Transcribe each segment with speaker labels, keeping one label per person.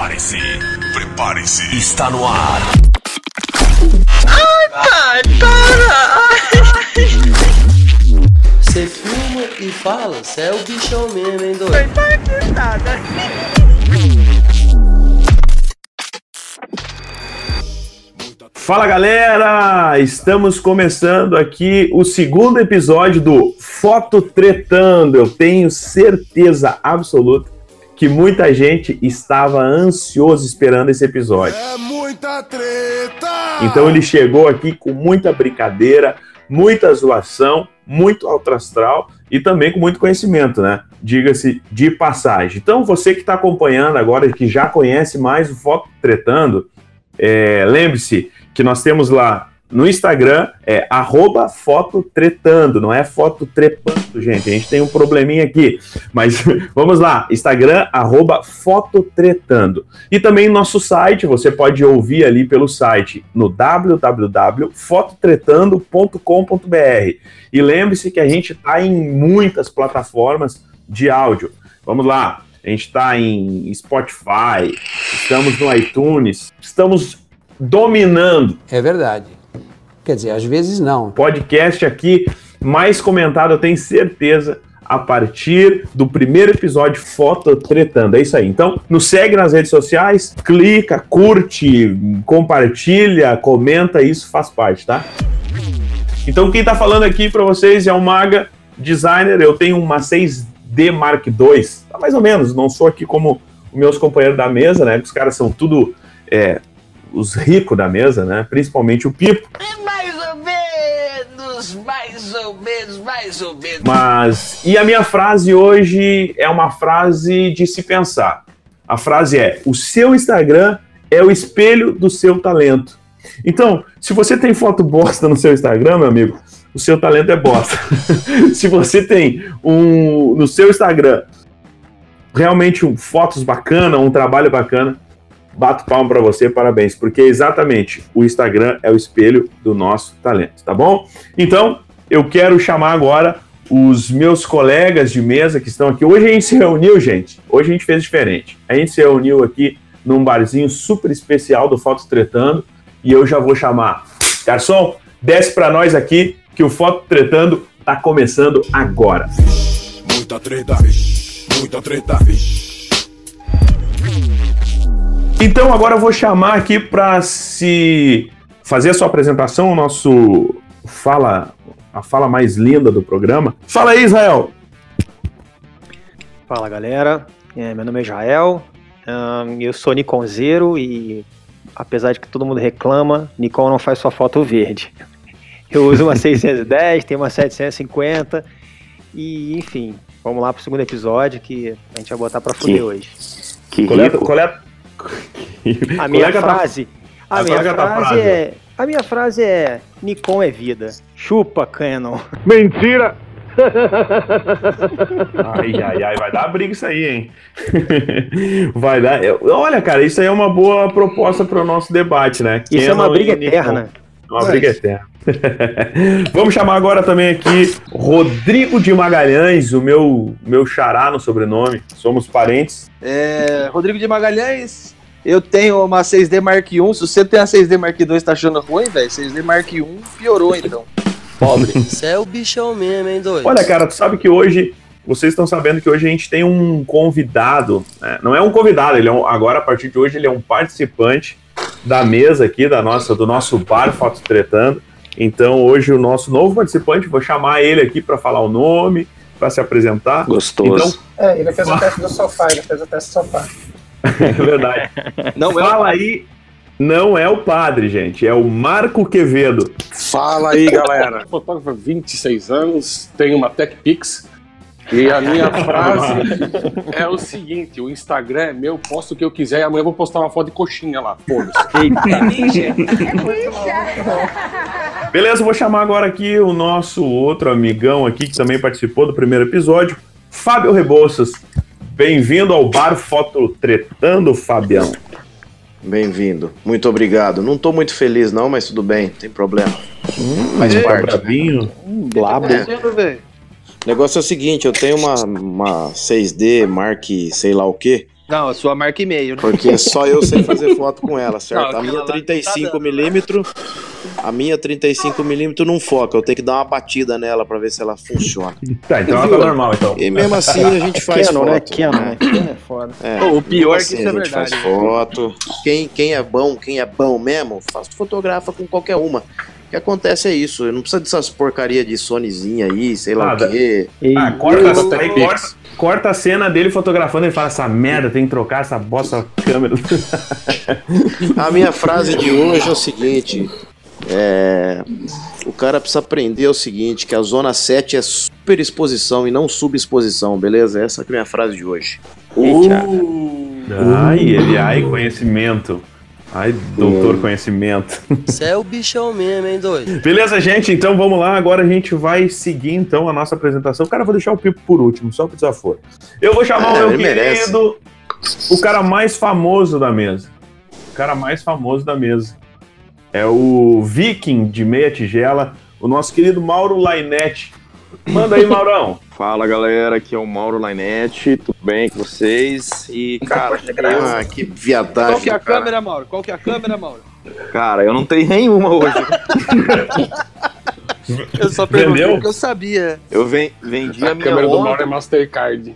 Speaker 1: Prepare-se, prepare-se. Está no ar.
Speaker 2: Ai, pai, para!
Speaker 3: Você filma e fala, você é o bichão mesmo, hein, doido?
Speaker 2: Que nada.
Speaker 4: Fala galera! Estamos começando aqui o segundo episódio do Foto Tretando. Eu tenho certeza absoluta que muita gente estava ansioso esperando esse episódio.
Speaker 1: É muita treta!
Speaker 4: Então ele chegou aqui com muita brincadeira, muita zoação, muito alto astral e também com muito conhecimento, né? Diga-se de passagem. Então você que está acompanhando agora, que já conhece mais o Foto Tretando, é, lembre-se que nós temos lá no Instagram, é arroba fototretando, não é foto trepando, gente. A gente tem um probleminha aqui. Mas vamos lá, Instagram, arroba fototretando. E também nosso site, você pode ouvir ali pelo site no www.fototretando.com.br. E lembre-se que a gente está em muitas plataformas de áudio. Vamos lá, a gente está em Spotify, estamos no iTunes, estamos dominando
Speaker 5: É verdade. Quer dizer, às vezes não.
Speaker 4: podcast aqui mais comentado, eu tenho certeza, a partir do primeiro episódio Foto Tretando. É isso aí. Então, nos segue nas redes sociais, clica, curte, compartilha, comenta, isso faz parte, tá? Então, quem tá falando aqui para vocês é o Maga Designer. Eu tenho uma 6D Mark II, tá mais ou menos. Não sou aqui como meus companheiros da mesa, né? Os caras são tudo é, os ricos da mesa, né? Principalmente o Pipo.
Speaker 2: Mais ou menos, mais ou menos, mais ou menos.
Speaker 4: Mas e a minha frase hoje é uma frase de se pensar. A frase é: o seu Instagram é o espelho do seu talento. Então, se você tem foto bosta no seu Instagram, meu amigo, o seu talento é bosta. se você tem um no seu Instagram realmente um, fotos bacana, um trabalho bacana, bato palma para você, parabéns, porque exatamente o Instagram é o espelho do nosso talento, tá bom? Então, eu quero chamar agora os meus colegas de mesa que estão aqui. Hoje a gente se reuniu, gente. Hoje a gente fez diferente. A gente se reuniu aqui num barzinho super especial do Fotos Tretando e eu já vou chamar. Garçom, desce para nós aqui que o Foto Tretando tá começando agora.
Speaker 1: Muita treta, muita treta.
Speaker 4: Então agora eu vou chamar aqui para se fazer a sua apresentação, o nosso fala, a fala mais linda do programa. Fala aí, Israel.
Speaker 6: Fala galera, É, meu nome é Jael, Ahn, eu sou Nikonzeiro e apesar de que todo mundo reclama, Nikon não faz sua foto verde. Eu uso uma 610, tenho uma 750 e enfim, vamos lá pro segundo episódio que a gente vai botar pra fuder
Speaker 7: Que-
Speaker 6: hoje.
Speaker 7: Que
Speaker 4: Coleta,
Speaker 7: rico.
Speaker 4: coleta.
Speaker 6: A minha
Speaker 4: Colega tá-
Speaker 6: frase, a
Speaker 4: a
Speaker 6: minha frase
Speaker 4: frase.
Speaker 6: é, a minha frase é Nikon é vida. Chupa Canon.
Speaker 4: Mentira! ai, ai, ai, vai dar briga isso aí, hein? vai dar. Olha, cara, isso aí é uma boa proposta para o nosso debate, né?
Speaker 6: Isso é
Speaker 4: Canon
Speaker 6: uma briga eterna.
Speaker 4: É uma briga eterna. Vamos chamar agora também aqui Rodrigo de Magalhães, o meu, meu xará no sobrenome. Somos parentes.
Speaker 8: É, Rodrigo de Magalhães, eu tenho uma 6D Mark I. Se você tem a 6D Mark II tá achando ruim, velho, 6D Mark I piorou então.
Speaker 3: Pobre. Você é o bichão mesmo, hein, doido?
Speaker 4: Olha, cara, tu sabe que hoje, vocês estão sabendo que hoje a gente tem um convidado, né? não é um convidado, ele é um- agora a partir de hoje ele é um participante da mesa aqui, da nossa, do nosso bar Fotos Tretando. Então hoje o nosso novo participante, vou chamar ele aqui para falar o nome, para se apresentar.
Speaker 7: Gostoso.
Speaker 9: É, ele fez o teste do sofá, ele fez o teste do sofá.
Speaker 4: É verdade.
Speaker 8: Não é
Speaker 4: Fala aí, não é o padre, gente, é o Marco Quevedo.
Speaker 10: Fala aí, galera. Fotógrafo há 26 anos, tenho uma TechPix. E a minha frase é o seguinte: o Instagram é meu, posto o que eu quiser e amanhã eu vou postar uma foto de coxinha lá. Foda-se.
Speaker 4: Beleza, vou chamar agora aqui o nosso outro amigão aqui que também participou do primeiro episódio, Fábio Rebouças. Bem-vindo ao Bar Foto Tretando, Fabião.
Speaker 7: Bem-vindo. Muito obrigado. Não tô muito feliz, não, mas tudo bem, não tem problema. Faz
Speaker 4: Tá
Speaker 7: parte.
Speaker 4: bravinho?
Speaker 6: Blabo.
Speaker 8: acontecendo, velho?
Speaker 7: O negócio é o seguinte, eu tenho uma, uma 6D Mark sei lá o que,
Speaker 8: Não, a sua marca e meio, né?
Speaker 7: Porque só eu sei fazer foto com ela, certo?
Speaker 8: Não,
Speaker 7: a minha
Speaker 8: aquela lá tá
Speaker 7: 35mm, a minha 35mm não foca, eu tenho que dar uma batida nela pra ver se ela funciona.
Speaker 4: Tá, então ela tá normal, então.
Speaker 7: E mesmo assim a gente faz
Speaker 6: Canon,
Speaker 7: foto.
Speaker 6: né? Canon, né? Canon é foda.
Speaker 7: É,
Speaker 8: o pior
Speaker 7: mesmo
Speaker 8: é que isso é
Speaker 7: a gente
Speaker 8: verdade.
Speaker 7: faz foto. Quem, quem é bom, quem é bom mesmo, faz fotografa com qualquer uma. O que acontece é isso, não precisa dessas porcaria de Sonyzinha aí, sei lá
Speaker 4: Nada.
Speaker 7: o quê.
Speaker 4: Ah, corta,
Speaker 10: Eu-
Speaker 4: aí corta, corta a cena dele fotografando e fala: essa merda, tem que trocar essa bosta câmera.
Speaker 7: A minha frase de hoje é o seguinte: é, o cara precisa aprender o seguinte, que a zona 7 é superexposição e não subexposição, beleza? Essa que é a minha frase de hoje.
Speaker 4: Ai, ele, ai, conhecimento. Ai, doutor conhecimento.
Speaker 3: Você é o bichão mesmo, hein, doido?
Speaker 4: Beleza, gente? Então vamos lá. Agora a gente vai seguir então a nossa apresentação. Cara, eu vou deixar o Pipo por último, só pro desaforo. Eu vou chamar
Speaker 7: Ah,
Speaker 4: o meu
Speaker 7: ele merece.
Speaker 4: querido, o cara mais famoso da mesa. O cara mais famoso da mesa. É o Viking de meia tigela, o nosso querido Mauro Lainete. Manda aí, Maurão.
Speaker 11: Fala galera, aqui é o Mauro Lainete, tudo bem com vocês? E cara,
Speaker 7: Ah, que viadagem.
Speaker 8: Qual que é a
Speaker 7: cara.
Speaker 8: câmera, Mauro? Qual que é a câmera, Mauro?
Speaker 11: cara, eu não tenho nenhuma hoje.
Speaker 8: Eu só perguntei
Speaker 4: Vendeu?
Speaker 8: porque eu sabia.
Speaker 11: Eu ven- vendi a,
Speaker 10: A
Speaker 11: minha
Speaker 10: câmera do Mauro é Mastercard.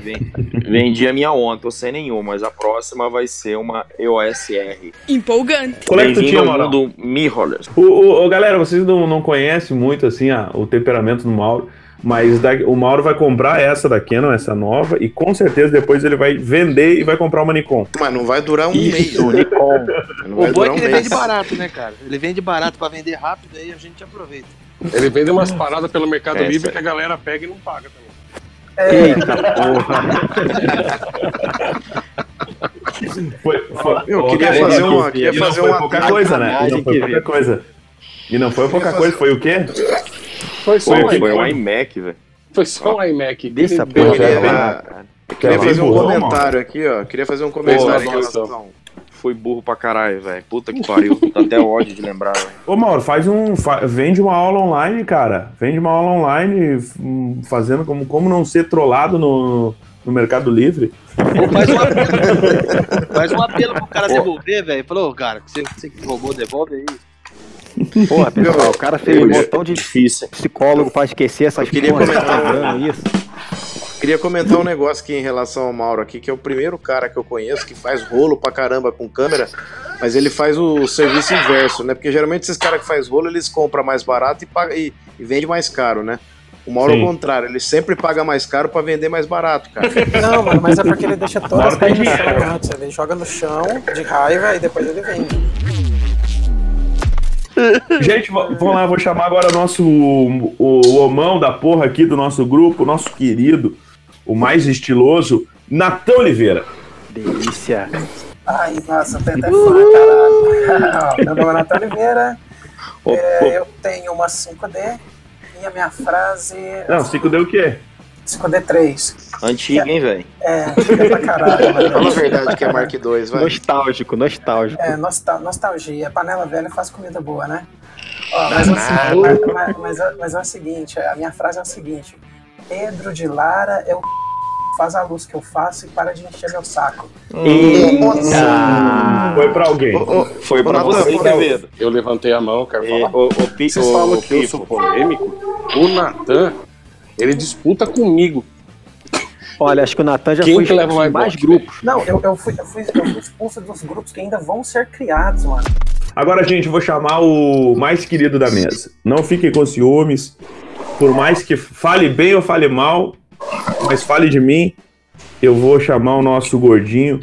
Speaker 11: Ven- vendi a minha ontem, tô sem nenhuma, mas a próxima vai ser uma EOS R.
Speaker 12: Empolgante.
Speaker 4: Qual é que tu tinha,
Speaker 11: mundo mirrorless.
Speaker 4: O, o- o- galera, vocês não, não conhecem muito assim a- o temperamento do Mauro, mas da- o Mauro vai comprar essa da Canon, essa nova, e com certeza depois ele vai vender e vai comprar uma Nikon.
Speaker 7: Mas não vai durar um mês.
Speaker 6: Isso, Nikon.
Speaker 7: Não vai
Speaker 8: O bom é que
Speaker 7: um
Speaker 8: ele
Speaker 7: mês.
Speaker 8: vende barato, né, cara? Ele vende barato pra vender rápido, aí a gente aproveita.
Speaker 10: Ele vende umas paradas pelo Mercado
Speaker 11: É,
Speaker 10: Livre
Speaker 11: sério.
Speaker 10: que a galera pega e não paga também.
Speaker 6: Eita porra.
Speaker 4: Foi, foi,
Speaker 7: Eu queria
Speaker 4: cara,
Speaker 7: fazer uma- queria fazer
Speaker 4: foi
Speaker 7: uma-
Speaker 4: pouca coisa, né? E não foi pouca coisa. E não foi pouca coisa, foi o quê?
Speaker 10: Foi só
Speaker 11: Foi,
Speaker 10: um
Speaker 11: foi um
Speaker 10: iMac.
Speaker 11: velho.
Speaker 10: Foi só um iMac.
Speaker 6: Deixa
Speaker 10: Ele
Speaker 6: a
Speaker 10: deu-
Speaker 6: porra
Speaker 7: eu queria
Speaker 4: Quer
Speaker 7: fazer um comentário aqui, ó. Queria fazer um comentário relação.
Speaker 11: Foi burro pra caralho, velho. Puta que pariu. Dá até ódio de lembrar, velho.
Speaker 4: Ô, Mauro, faz um. fa- vende uma aula online, cara. Vende uma aula online fazendo como, como não ser trollado no, no Mercado Livre.
Speaker 8: Ou faz um apelo, faz um apelo pro cara devolver, velho. Falou, "Ô, cara, você, você que roubou, devolve aí.
Speaker 6: Porra, pessoal, o cara fez um montão de
Speaker 11: Difícil.
Speaker 6: psicólogo pra esquecer essas porras,
Speaker 7: comentar.
Speaker 6: tá isso.
Speaker 7: Queria comentar um negócio aqui em relação ao Mauro aqui, que é o primeiro cara que eu conheço que faz rolo pra caramba com câmera, mas ele faz o serviço inverso, né? Porque geralmente esses caras que faz rolo, eles compram mais barato e, paga, e, e vende mais caro, né? O Mauro é
Speaker 4: Sim.
Speaker 7: o contrário, ele sempre paga mais caro pra vender mais barato, cara.
Speaker 9: Não, mano, mas é porque ele deixa todas as coisas
Speaker 4: dinheiro.
Speaker 9: antes. Ele joga no chão de raiva e depois ele vende.
Speaker 4: Gente, vamos lá, vou chamar agora o nosso o, o homão da porra aqui do nosso grupo, o nosso querido, o mais estiloso, Natan Oliveira.
Speaker 6: Delícia.
Speaker 9: Ai, nossa, tem até fã, caralho. Meu nome é Natal Oliveira,
Speaker 11: Ô,
Speaker 9: é, eu tenho uma 5D e a minha frase.
Speaker 4: Não, 5 deu o quê?
Speaker 9: 5D3.
Speaker 11: Antigo, hein, velho?
Speaker 9: É, antiga pra caralho.
Speaker 7: Fala a
Speaker 9: Mas...
Speaker 7: verdade que é Mark II, vai.
Speaker 6: Nostálgico, nostálgico.
Speaker 9: É, nostal nostalgia. Panela velha faz comida boa, né? Ó, mas, é o seguinte- mas, mas- mas é- mas é o seguinte, a minha frase é o seguinte. Pedro de Lara é o faz a luz que eu faço e para de encher meu saco.
Speaker 6: Ah,
Speaker 4: Foi pra alguém.
Speaker 11: Foi pra
Speaker 7: Natan,
Speaker 11: você, Quevedo.
Speaker 10: Eu levantei a mão, quero
Speaker 11: E,
Speaker 10: falar.
Speaker 11: o, o, Pi-
Speaker 10: Vocês
Speaker 11: o-
Speaker 10: falam
Speaker 11: o
Speaker 10: que eu sou polêmico? O Natan, ele disputa comigo.
Speaker 6: olha, acho que o Natan já
Speaker 10: Quem
Speaker 6: foi
Speaker 10: que leva
Speaker 6: mais
Speaker 10: iBox,
Speaker 6: grupos.
Speaker 9: Não, eu, eu, fui, eu, fui, eu fui expulso dos grupos que ainda vão ser criados, mano.
Speaker 4: Agora, gente, eu vou chamar o mais querido da mesa. Não fiquem com ciúmes. Por mais que fale bem ou fale mal, mas fale de mim, eu vou chamar o nosso gordinho.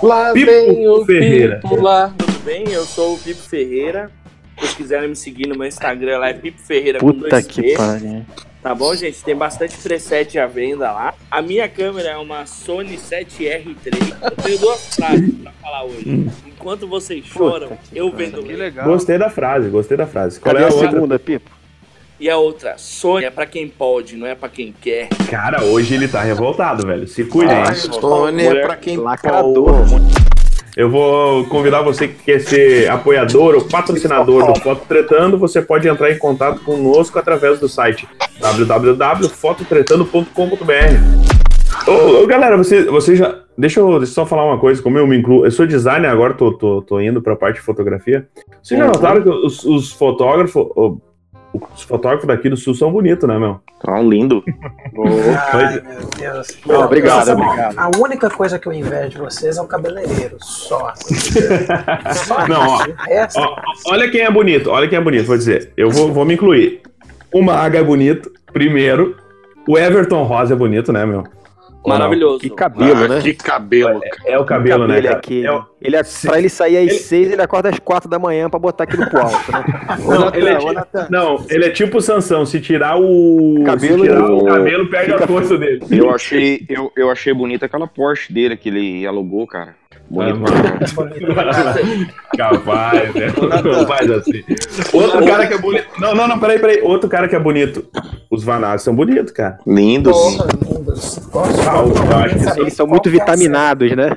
Speaker 10: Lá
Speaker 4: Pipo
Speaker 10: vem o
Speaker 4: Ferreira.
Speaker 10: Pipo lá.
Speaker 13: Tudo bem? Eu sou o Pipo Ferreira. Se vocês quiserem me seguir no meu Instagram lá é Pipo Ferreira com
Speaker 6: Puta
Speaker 13: dois
Speaker 6: que pariu.
Speaker 13: Tá bom, gente? Tem bastante preset à venda lá. A minha câmera é uma Sony 7R3. Eu tenho duas frases pra falar hoje. Enquanto vocês choram, eu vendo
Speaker 8: Que legal.
Speaker 4: Gostei da frase, gostei da frase. Qual
Speaker 6: Cadê
Speaker 4: é a
Speaker 6: a
Speaker 4: outra?
Speaker 6: segunda, Pipo?
Speaker 13: E a outra, Sony é pra quem pode, não é pra quem quer.
Speaker 4: Cara, hoje ele tá revoltado, velho. Se cuidem.
Speaker 7: Ah, Sony é pra quem
Speaker 6: Lacrador.
Speaker 4: Eu vou convidar você que quer ser apoiador ou patrocinador do Foto Tretando, você pode entrar em contato conosco através do site www.fototretando.com.br. Ô, ô, galera, você, você já. Deixa eu, deixa eu só falar uma coisa, como eu me incluo. Eu sou designer agora, tô, tô, tô indo pra parte de fotografia. Vocês já
Speaker 11: Uhum.
Speaker 4: notaram que os, os fotógrafos. Os fotógrafos daqui do sul são bonitos, né, meu?
Speaker 11: Tá lindo.
Speaker 9: Ai, meu Deus.
Speaker 4: Não, obrigado, obrigado.
Speaker 9: A única coisa que eu invejo de vocês é o cabeleireiro, só. Só
Speaker 4: Não, ó, ó, olha quem é bonito, olha quem é bonito, vou dizer. Eu vou, vou me incluir. O Maga é bonito, primeiro. O Everton Rosa é bonito, né, meu?
Speaker 13: Maravilhoso.
Speaker 6: Que cabelo,
Speaker 10: Ah,
Speaker 6: né?
Speaker 10: Que cabelo.
Speaker 4: É, é o cabelo, né,
Speaker 6: Cabelo é
Speaker 4: cara?
Speaker 6: aquele.
Speaker 4: É o-
Speaker 6: Ele, é- pra ele sair às seis, ele acorda às quatro da manhã pra botar aquilo pro alto, né?
Speaker 4: Não, ele é tipo, não, ele é tipo o Sansão. Se tirar o
Speaker 6: Cabelo,
Speaker 4: se tirar
Speaker 11: ele-
Speaker 4: o cabelo, perde a força dele.
Speaker 11: Eu achei, eu, eu achei bonita aquela Porsche dele que ele alugou, cara.
Speaker 4: Capaz, né? Não faz assim. Outro cara que é bonito. Não, não, não, peraí, peraí. Outro cara que é bonito. Os Vanassi são bonitos, cara.
Speaker 11: Lindos.
Speaker 9: Porra, lindos.
Speaker 4: Ah, que
Speaker 6: Eles são
Speaker 9: qual
Speaker 6: muito
Speaker 9: que é
Speaker 6: vitaminados, né?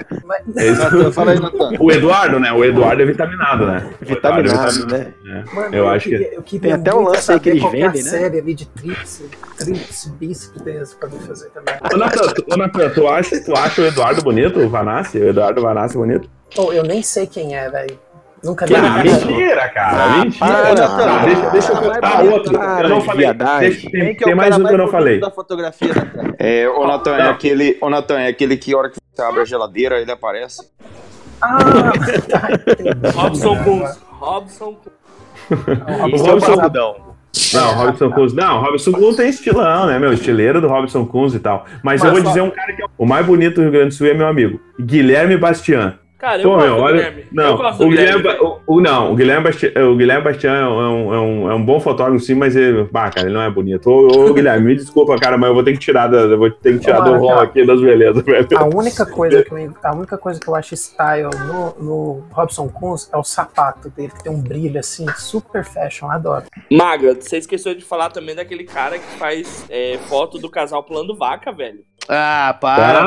Speaker 4: Esse-
Speaker 8: Fala aí, Natan.
Speaker 4: O Eduardo, né? O Eduardo é vitaminado, né? É
Speaker 6: Vitaminado, né?
Speaker 4: É.
Speaker 9: Mano,
Speaker 4: Eu acho
Speaker 9: queria,
Speaker 4: que.
Speaker 6: Tem até um lance aí que eles vendem, né?
Speaker 9: série ali de trips, trips, bíceps deles pra mim fazer também.
Speaker 4: Ô, Natan, tu- ô, Natan, tu acha, tu acha o Eduardo bonito, o Vanassi? O Eduardo Vanassi bonito?
Speaker 9: Pô, eu nem sei quem é, velho. Nunca vi
Speaker 4: Ah, mentira, cara.
Speaker 6: Ah,
Speaker 4: mentira.
Speaker 6: para,
Speaker 4: deixa, deixa eu
Speaker 8: Vai,
Speaker 4: Ah, outro.
Speaker 6: para
Speaker 4: eu não falei.
Speaker 6: viadagem.
Speaker 4: Deixa- tem
Speaker 8: é
Speaker 4: tem
Speaker 8: o
Speaker 4: mais um que eu não
Speaker 8: bonito
Speaker 4: falei.
Speaker 8: da fotografia, Natan?
Speaker 11: É, ô Natan, é aquele, ô Natan, é aquele que a hora que você abre a geladeira, ele aparece.
Speaker 9: Ah, tá.
Speaker 13: Robson. Robson.
Speaker 4: O
Speaker 6: o
Speaker 4: Robson-. Não, Robson Kunz. Não, Robson Kunz tem estilão, né, meu? Estileiro do Robson Kunz e tal. Mas,
Speaker 9: Mas
Speaker 4: eu vou
Speaker 9: só-
Speaker 4: dizer um cara que é o mais bonito do Rio Grande do Sul é meu amigo. Guilherme Bastian.
Speaker 13: Cara, eu
Speaker 4: Pô,
Speaker 13: gosto
Speaker 4: meu, olha.
Speaker 13: Guilherme. eu
Speaker 4: Não, o
Speaker 13: do
Speaker 4: Guilherme, o, o- não, o Guilherme Bastian, o Guilherme Bastian é um, é um, é um bom fotógrafo, sim, mas ele, bah, cara, ele não é bonito. Ô, ô, Guilherme, me desculpa, cara, mas eu vou ter que tirar, da, eu vou ter que tirar do rol aqui das belezas, velho.
Speaker 9: A única coisa que eu, a única coisa que eu acho style no, no Robson Kunz é o sapato dele, que tem um brilho assim, super fashion, adoro.
Speaker 13: Maga, você esqueceu de falar também daquele cara que faz é, foto do casal pulando vaca, velho.
Speaker 8: Ah, para. Cara,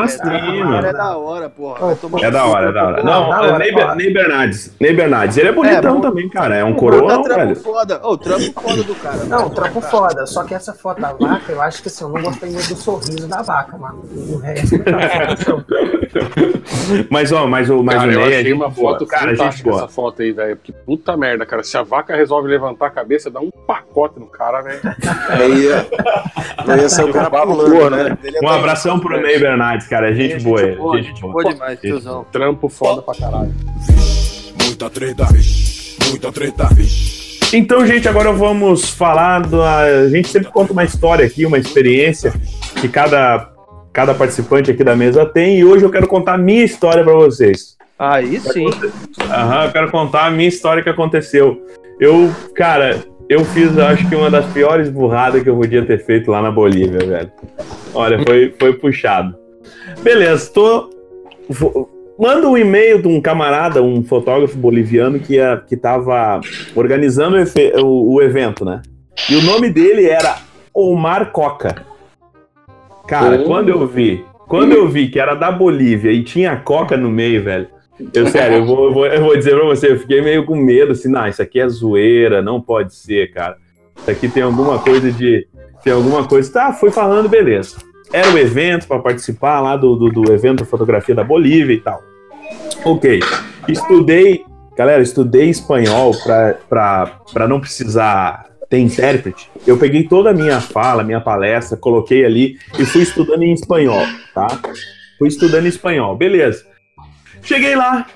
Speaker 4: mano.
Speaker 8: é da hora, porra.
Speaker 4: É da hora, é da hora. Não,
Speaker 9: da
Speaker 4: é
Speaker 9: hora,
Speaker 4: Ney. Ney Bernardes. Ney Bernardes. Ele é bonitão
Speaker 8: bom.
Speaker 4: também, cara. É um coroão,
Speaker 8: trampo
Speaker 4: velho.
Speaker 8: foda. Ô, trampo foda do cara.
Speaker 9: Não, trampo foda. Só que essa foto da vaca, eu acho que assim, eu não gostei muito do sorriso da vaca, mano. O resto tá.
Speaker 4: Mas, ó, mas o, mas
Speaker 10: Cara,
Speaker 4: o
Speaker 10: eu
Speaker 4: Ney é
Speaker 10: achei uma foto
Speaker 4: Cara, gente boa.
Speaker 10: essa foto aí, velho. Porque puta merda, cara. Se a vaca resolve levantar a cabeça, dá um pacote no cara, velho.
Speaker 7: Aí ia, não ia ser o cara pulando, né? Ia
Speaker 4: Um
Speaker 7: dar-
Speaker 4: abração pro Ney Bernardes, cara. É gente
Speaker 8: Gente
Speaker 4: boa, ele.
Speaker 8: boa,
Speaker 4: Gente
Speaker 8: gente
Speaker 4: boa.
Speaker 8: boa demais,
Speaker 4: Gente
Speaker 8: tiozão.
Speaker 10: Trampo foda pra caralho.
Speaker 1: Muita treta, vixe. Muita treta, vixe.
Speaker 4: Então, gente, agora vamos falar da. A gente sempre conta uma história aqui, uma experiência que cada, cada participante aqui da mesa tem. E hoje eu quero contar a minha história pra vocês.
Speaker 8: Aí sim.
Speaker 4: Aham, eu quero contar a minha história que aconteceu. Eu, cara, eu fiz, acho que uma das piores burradas que eu podia ter feito lá na Bolívia, velho. Olha, foi, foi puxado. Beleza, tô. Manda um e-mail de um camarada, um fotógrafo boliviano que, ia, que tava organizando o, o- o evento, né? E o nome dele era Omar Coca. Cara,
Speaker 10: Oh.
Speaker 4: quando eu vi, quando eu vi que era da Bolívia e tinha Coca no meio, velho, eu, sério, eu vou, eu vou, eu vou dizer pra você, eu fiquei meio com medo, assim, não, isso aqui é zoeira, não pode ser, cara. Isso aqui tem alguma coisa de. Tem alguma coisa. Tá, fui falando, beleza. Era o evento para participar lá do, do, do evento fotografia da Bolívia e tal. Ok. Estudei, galera, estudei espanhol para não precisar ter intérprete. Eu peguei toda a minha fala, minha palestra, coloquei ali e fui estudando em espanhol, tá? Fui estudando em espanhol, beleza. Cheguei lá,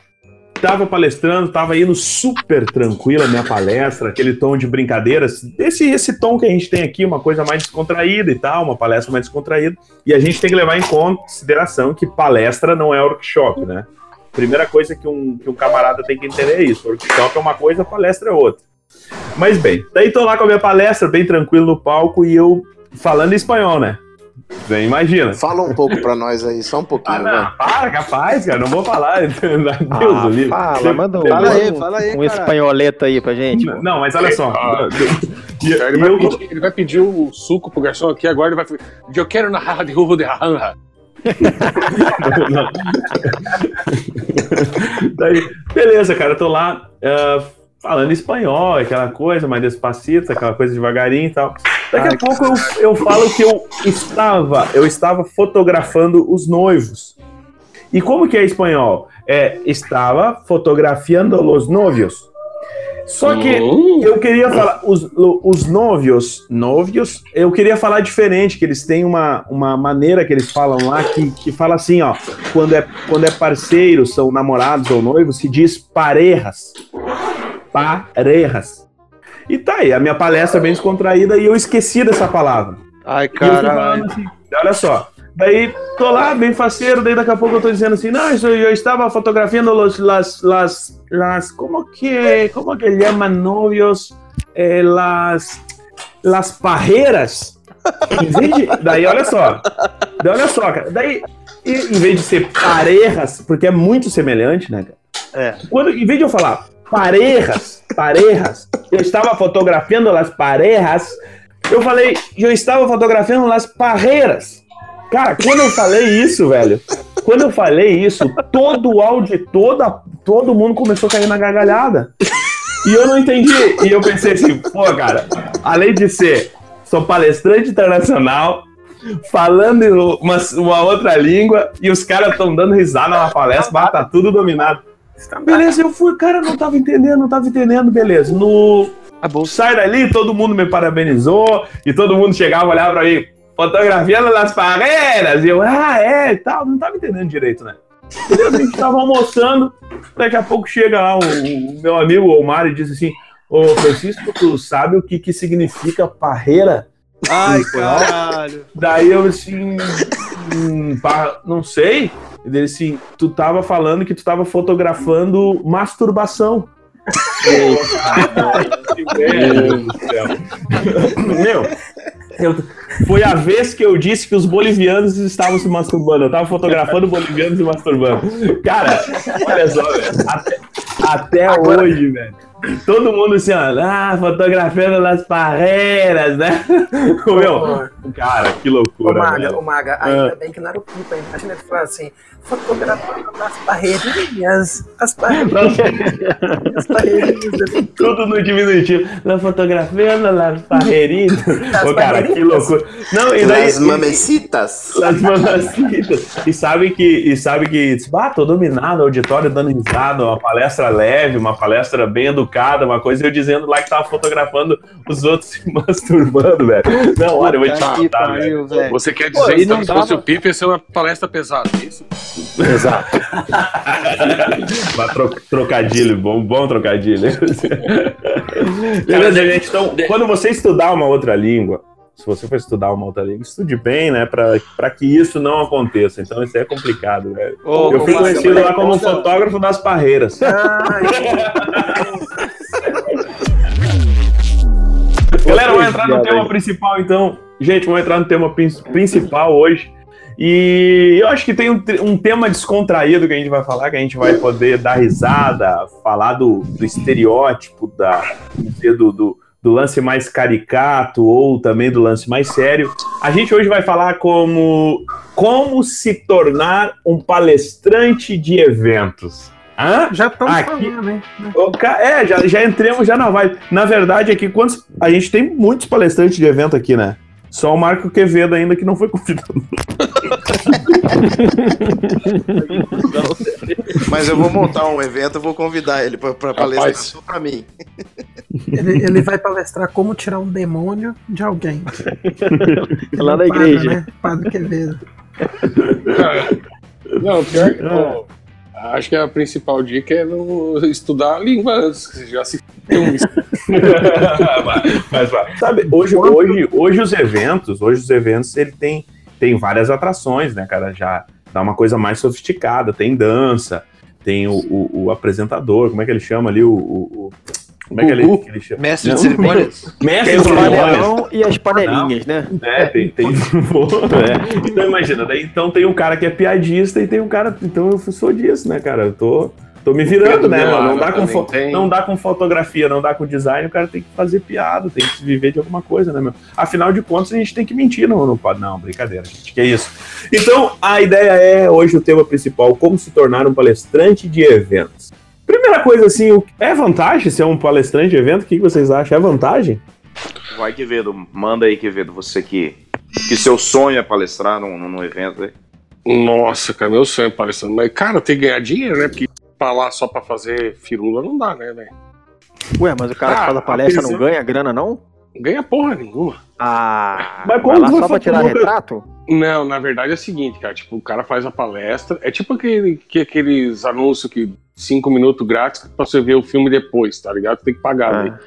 Speaker 4: tava palestrando, tava indo super tranquila a minha palestra, aquele tom de brincadeiras, esse, esse tom que a gente tem aqui, uma coisa mais descontraída e tal, uma palestra mais descontraída. E a gente tem que levar em consideração que palestra não é workshop, né? Primeira coisa que um, que um camarada tem que entender é isso: workshop é uma coisa, palestra é outra. Mas bem, daí tô lá com a minha palestra, bem tranquilo no palco e eu falando espanhol, né? Bem, imagina.
Speaker 7: Fala um pouco pra nós aí, só um pouquinho,
Speaker 4: Ah, não, para, capaz, cara, não vou falar. Deus
Speaker 6: Ah,
Speaker 4: do livro.
Speaker 6: fala, manda um,
Speaker 8: Fala aí, fala aí,
Speaker 6: um espanholeta aí pra gente. pô.
Speaker 4: Não, mas olha só.
Speaker 10: Ah.
Speaker 4: E-
Speaker 10: Ele vai,
Speaker 4: eu-
Speaker 10: pedir, ele vai pedir o suco pro garçom aqui agora, ele vai falar, eu quero na rara de rua de ranja.
Speaker 4: Daí, beleza, cara, eu tô lá ah, falando espanhol, aquela coisa mais despacito, aquela coisa devagarinho e tal. Daqui a pouco eu, eu falo que eu estava, eu estava fotografando os noivos. E como que é espanhol? É, estava fotografiando os novios. Só que eu queria falar, os, os novios, novios, eu queria falar diferente, que eles têm uma, uma maneira que eles falam lá, que, que fala assim, ó, quando é, quando é parceiro, são namorados ou noivos, se diz parejas. Parejas. E tá aí, a minha palestra é bem descontraída e eu esqueci dessa palavra.
Speaker 8: Ai,
Speaker 4: eu
Speaker 8: cara.
Speaker 4: assim, olha só. Daí tô lá, bem faceiro, daí daqui a pouco eu tô dizendo assim, não, isso eu estava fotografando los, las, las, las, como que, como que llama novios, eh, las, las parreiras. Em vez de, daí olha só, daí olha só, cara, daí em vez de ser parejas, porque é muito semelhante, né, cara?
Speaker 8: É.
Speaker 4: Quando, em vez de eu falar parejas, parejas, eu estava fotografando las parejas, eu falei, eu estava fotografando las parreiras. Cara, quando eu falei isso, velho, quando eu falei isso, todo o áudio, toda, todo mundo começou a cair na gargalhada. E eu não entendi. E eu pensei assim, pô, cara, além de ser, sou palestrante internacional, falando uma, uma outra língua, e os caras estão dando risada na palestra, bah, tá tudo dominado. Beleza, eu fui, cara, não tava entendendo, não tava entendendo, beleza. No. Sai dali, todo mundo me parabenizou, e todo mundo chegava, olhava pra mim, fotografando nas paredes, e eu, ah, é, e tal, não tava entendendo direito, né? Beleza, a gente tava almoçando, daqui a pouco chega lá o, o meu amigo Omar e diz assim, ô Francisco, tu sabe o que que significa parreira?
Speaker 8: Ai,
Speaker 4: Em espanhol?"
Speaker 8: caralho.
Speaker 4: Daí eu assim, hum, pá, não sei. E dele assim, tu tava falando que tu tava fotografando masturbação. Meu eu- foi a vez que eu disse que os bolivianos estavam se masturbando. Eu tava fotografando bolivianos se masturbando. Cara, olha só, velho. Até, até hoje, velho. Todo mundo assim, ó, ah, fotografando nas barreiras, né? Meu, cara, que
Speaker 9: Ô,
Speaker 4: loucura.
Speaker 9: Maga,
Speaker 4: velho.
Speaker 9: ô, Maga, ainda
Speaker 4: Ah.
Speaker 9: bem que não era o Pipa, hein? Imagina ele falar assim, fotografando as barreirinhas, as barreirinhas, as barreirinhas.
Speaker 4: Tudo no diminutivo. Na fotografia, nas barreirinhas. Ô, cara, que loucura. Não, e daí.
Speaker 11: Las mamecitas.
Speaker 4: Las mamecitas. E sabe que, e sabe que, ah, tô dominado, auditório dando risada, uma palestra leve, uma palestra bem educada, uma coisa, e eu dizendo lá que tava fotografando os outros se masturbando, velho. Não, olha, eu vou te
Speaker 10: Puta que
Speaker 4: velho.
Speaker 10: Você quer
Speaker 4: Pô,
Speaker 10: dizer que
Speaker 4: não
Speaker 10: então, se fosse
Speaker 4: dava-
Speaker 10: o Pipe, ia ser uma palestra pesada, é isso?
Speaker 4: Exato. Vai tro- trocadilho, bom, bom trocadilho. Beleza, gente? Então, quando você estudar uma outra língua, se você for estudar uma outra língua, estude bem, né? Pra, pra que isso não aconteça. Então, isso é complicado, velho.
Speaker 8: Ô,
Speaker 4: Eu fui conhecido lá como
Speaker 8: conta-
Speaker 4: fotógrafo das parreiras. Galera, vamos entrar no tema principal, então. Gente, vamos entrar no tema prin- principal hoje. E eu acho que tem um, um tema descontraído que a gente vai falar, que a gente vai poder dar risada, falar do, do estereótipo, da, do, do, do lance mais caricato ou também do lance mais sério. A gente hoje vai falar como como se tornar um palestrante de eventos. Hã?
Speaker 9: Já estamos
Speaker 4: Aqui-
Speaker 9: falando, hein?
Speaker 4: É, já, já entremos já na vibe. Na verdade, aqui, quantos, a gente tem muitos palestrantes de evento aqui, né? Só o Marco Quevedo ainda que não foi convidado.
Speaker 7: Mas eu vou montar um evento, eu vou convidar ele pra, pra palestrar só pra mim.
Speaker 9: Ele, ele vai palestrar como tirar um demônio de alguém.
Speaker 6: Lá da
Speaker 9: Padre,
Speaker 6: igreja.
Speaker 9: Né? Padre Quevedo.
Speaker 10: Não, pior que. Acho que a principal dica é não estudar línguas. Já se
Speaker 4: Mas, vai. sabe, hoje, hoje, hoje os eventos, hoje os eventos, ele tem, tem várias atrações, né, cara? Já dá uma coisa mais sofisticada, tem dança, tem o, o- o apresentador, como é que ele chama ali? O, o- o- como é que ele,
Speaker 8: Gugu?
Speaker 4: que ele chama?
Speaker 8: Mestre de
Speaker 4: Não,
Speaker 8: cerimônias?
Speaker 4: Mestre de cerimônias.
Speaker 6: panelão e as panelinhas, né?
Speaker 4: É, tem. tem é. Então imagina, daí então tem um cara que é piadista e tem um cara. Então eu sou disso, né, cara? Eu tô, tô me virando, né, mano? Não dá, com fo-
Speaker 10: tem.
Speaker 4: não dá com fotografia, não dá com design, o cara tem que fazer piada, tem que viver de alguma coisa, né, meu? Afinal de contas, a gente tem que mentir no, no pod- Não, brincadeira, gente, que é isso. Então, a ideia é, hoje, o tema principal, como se tornar um palestrante de eventos. Primeira coisa, assim, é vantagem ser um palestrante de evento? O que que vocês acham? É vantagem?
Speaker 11: Vai, Quevedo, manda aí, Quevedo, você que, que seu sonho é palestrar num, num evento aí.
Speaker 10: Nossa, cara, meu sonho é palestrar. Mas, cara, tem que ganhar dinheiro, né? Porque pra lá só pra fazer firula não dá, né, velho?
Speaker 6: Ué, mas o cara que
Speaker 10: Ah,
Speaker 6: faz a palestra
Speaker 10: apesar-
Speaker 6: não ganha grana, não?
Speaker 10: Ganha porra nenhuma.
Speaker 6: Ah,
Speaker 10: Mas
Speaker 6: vai lá só pra tirar retrato?
Speaker 10: Não, na verdade é o seguinte, cara. Tipo, o cara faz a palestra. É tipo aquele, que, aqueles anúncios que cinco minutos grátis pra você ver o filme depois, tá ligado? Tem que pagar,
Speaker 6: Ah.
Speaker 10: né?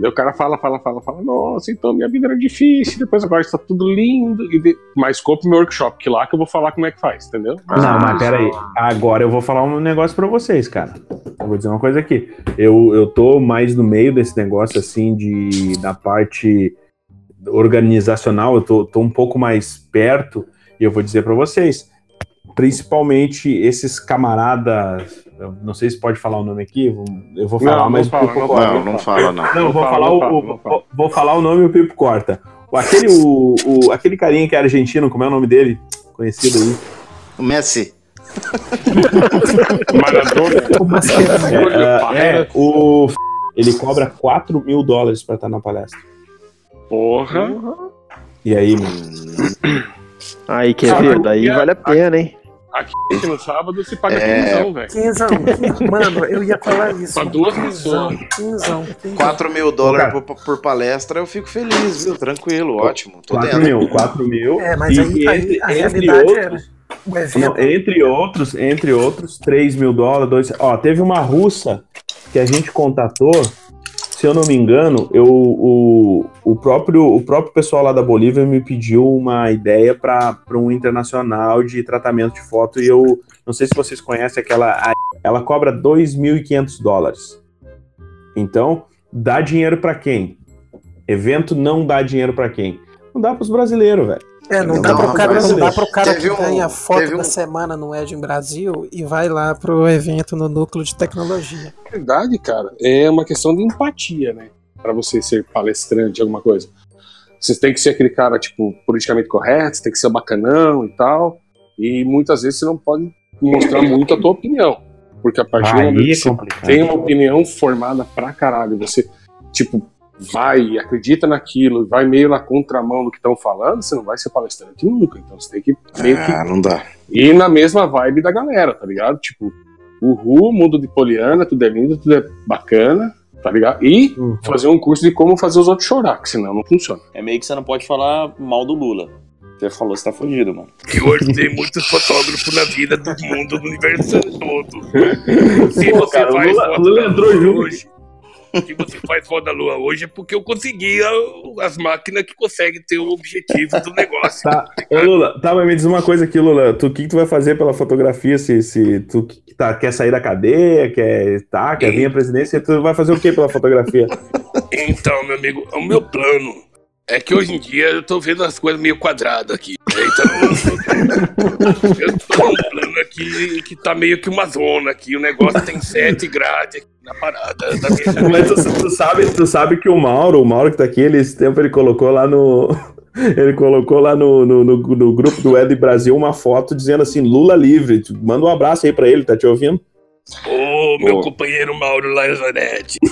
Speaker 10: Daí o cara fala, fala, fala, fala, nossa, então minha vida era difícil, depois agora está tudo lindo. E de... Mas compre meu workshop, que lá que eu vou falar como é que faz, entendeu?
Speaker 4: Não, mas peraí. Agora eu vou falar um negócio pra vocês, cara. Eu vou dizer uma coisa aqui. Eu, eu tô mais no meio desse negócio, assim, de da parte organizacional, eu tô, tô um pouco mais perto, e eu vou dizer pra vocês, principalmente esses camaradas, eu não sei se pode falar o nome aqui, eu vou- vou
Speaker 10: Não,
Speaker 4: falar,
Speaker 10: não
Speaker 4: mas o
Speaker 10: fala,
Speaker 4: Pipo
Speaker 10: não
Speaker 4: corta.
Speaker 10: fala, não fala, não.
Speaker 4: Não,
Speaker 10: Não
Speaker 4: vou
Speaker 10: fala,
Speaker 4: falar
Speaker 10: não
Speaker 4: o,
Speaker 10: fala,
Speaker 4: o-
Speaker 10: não fala.
Speaker 4: vou falar o nome e o Pipo corta. O- Aquele, o, o- aquele carinha que é argentino, como é o nome dele? Conhecido aí.
Speaker 7: O Messi.
Speaker 4: É, é, é, o ele cobra 4 mil dólares pra estar na palestra.
Speaker 10: Porra.
Speaker 4: E aí, mano?
Speaker 6: Aí, querido, aí vale a pena, hein?
Speaker 10: Aqui no sábado se paga
Speaker 7: É.
Speaker 10: quinzão, velho.
Speaker 9: Quinzão, mano, eu ia falar isso.
Speaker 10: Pra duas pessoas.
Speaker 9: quinzão, quinzão.
Speaker 7: 4 mil dólares por, por palestra, eu fico feliz, viu? Tranquilo, ótimo. Tô
Speaker 4: 4
Speaker 7: dentro.
Speaker 4: mil, 4 mil.
Speaker 9: É, mas
Speaker 4: E
Speaker 9: aí, aí
Speaker 4: entre-
Speaker 9: a
Speaker 4: entre
Speaker 9: realidade
Speaker 4: outros-
Speaker 9: era. Evento.
Speaker 4: Não, entre outros, entre outros, 3 mil dólares, dois. Ó, teve uma russa que a gente contatou, se eu não me engano, eu, o, o, próprio, o próprio pessoal lá da Bolívia me pediu uma ideia para um internacional de tratamento de foto e eu não sei se vocês conhecem aquela. Ela cobra 2.500 dólares. Então, dá dinheiro para quem? Evento não dá dinheiro para quem? Não dá para os brasileiros, velho.
Speaker 9: É, não,
Speaker 4: Não
Speaker 9: dá
Speaker 4: dá
Speaker 9: pro
Speaker 4: pra
Speaker 9: cara, não dá pro cara
Speaker 7: Teve
Speaker 9: que
Speaker 7: um-
Speaker 9: ganha foto da
Speaker 7: um-
Speaker 9: semana no Ed em Brasil e vai lá pro evento no núcleo de tecnologia.
Speaker 10: Na verdade, cara, é uma questão de empatia, né? Pra você ser palestrante, alguma coisa. Você tem que ser aquele cara, tipo, politicamente correto, você tem que ser bacanão e tal. E muitas vezes você não pode mostrar muito a tua opinião. Porque a partir do
Speaker 4: Aí
Speaker 10: momento
Speaker 4: é
Speaker 10: que você
Speaker 4: complicado.
Speaker 10: tem uma opinião formada pra caralho, você, tipo, vai e acredita naquilo, vai meio na contramão do que estão falando, você não vai ser palestrante nunca. Então você tem que meio que
Speaker 7: Ah, não dá.
Speaker 10: e na mesma vibe da galera, tá ligado? Tipo, uhul, mundo de poliana, tudo é lindo, tudo é bacana, tá ligado? E fazer um curso de como fazer os outros chorar, que senão não funciona.
Speaker 11: É meio que você não pode falar mal do Lula. Você falou, você tá fugido, mano.
Speaker 1: Hoje tem muitos fotógrafos na vida do mundo, do universo todo. Se
Speaker 4: Pô,
Speaker 1: você
Speaker 4: cara, o
Speaker 1: faz
Speaker 4: Lula- Lula entrou junto.
Speaker 1: hoje, se você faz foto da lua hoje é porque eu consegui as máquinas que conseguem ter o objetivo do negócio.
Speaker 4: Tá, ô Lula, tá, mas me diz uma coisa aqui, Lula. Tu, o que, que tu vai fazer pela fotografia se, se tu que tá, quer sair da cadeia, quer, tá, quer vir à presidência? Tu vai fazer o que pela fotografia?
Speaker 1: Então, meu amigo, o meu plano é que hoje em dia eu tô vendo as coisas meio quadradas aqui. né? Então, eu tô um plano aqui que tá meio que uma zona aqui. O negócio tem sete grades aqui na parada minha
Speaker 4: Mas tu, tu sabe, tu sabe que o Mauro, o Mauro que tá aqui, ele, esse tempo ele colocou lá no. Ele colocou lá no, no, no- no grupo do Ed Brasil uma foto dizendo assim: Lula livre. Manda um abraço aí pra ele, tá te ouvindo?
Speaker 1: Ô, meu companheiro Mauro Lazarete.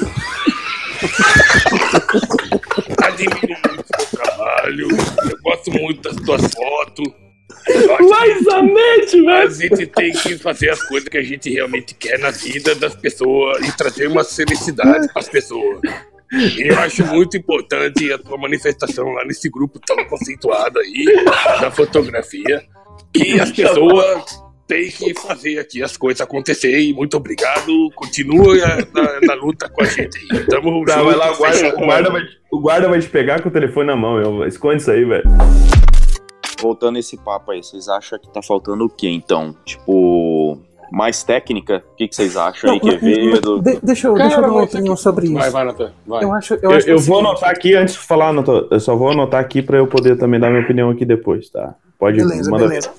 Speaker 1: Admiro muito o seu trabalho. Eu gosto muito das tuas fotos.
Speaker 4: Lazarete,
Speaker 1: A gente tem que fazer as coisas que a gente realmente quer na vida das pessoas e trazer uma felicidade para as pessoas. E eu acho muito importante a tua manifestação lá nesse grupo tão conceituado aí da fotografia. E as pessoas têm que fazer aqui as coisas acontecer. E muito obrigado. Continua na, na luta com a gente aí. Tamo
Speaker 4: Tá,
Speaker 1: junto,
Speaker 4: vai lá, o guarda, o, guarda vai, o guarda vai te pegar com o telefone na mão, meu. Esconde isso aí, velho.
Speaker 11: Voltando esse papo aí, vocês acham que tá faltando o quê, então? Tipo, mais técnica? O que, que vocês acham aí,
Speaker 9: Não, mas-
Speaker 11: Quevedo?
Speaker 9: de- deixa eu,
Speaker 10: Cara,
Speaker 9: deixa eu dar uma opinião sobre isso.
Speaker 10: Vai, vai, Natan, vai.
Speaker 9: Eu acho, eu
Speaker 4: Eu,
Speaker 9: acho é
Speaker 4: eu vou
Speaker 9: seguinte-
Speaker 4: anotar aqui antes de falar, Natan, eu só vou anotar aqui pra eu poder também dar minha opinião aqui depois, tá? Pode
Speaker 9: Beleza,
Speaker 4: manda
Speaker 9: beleza.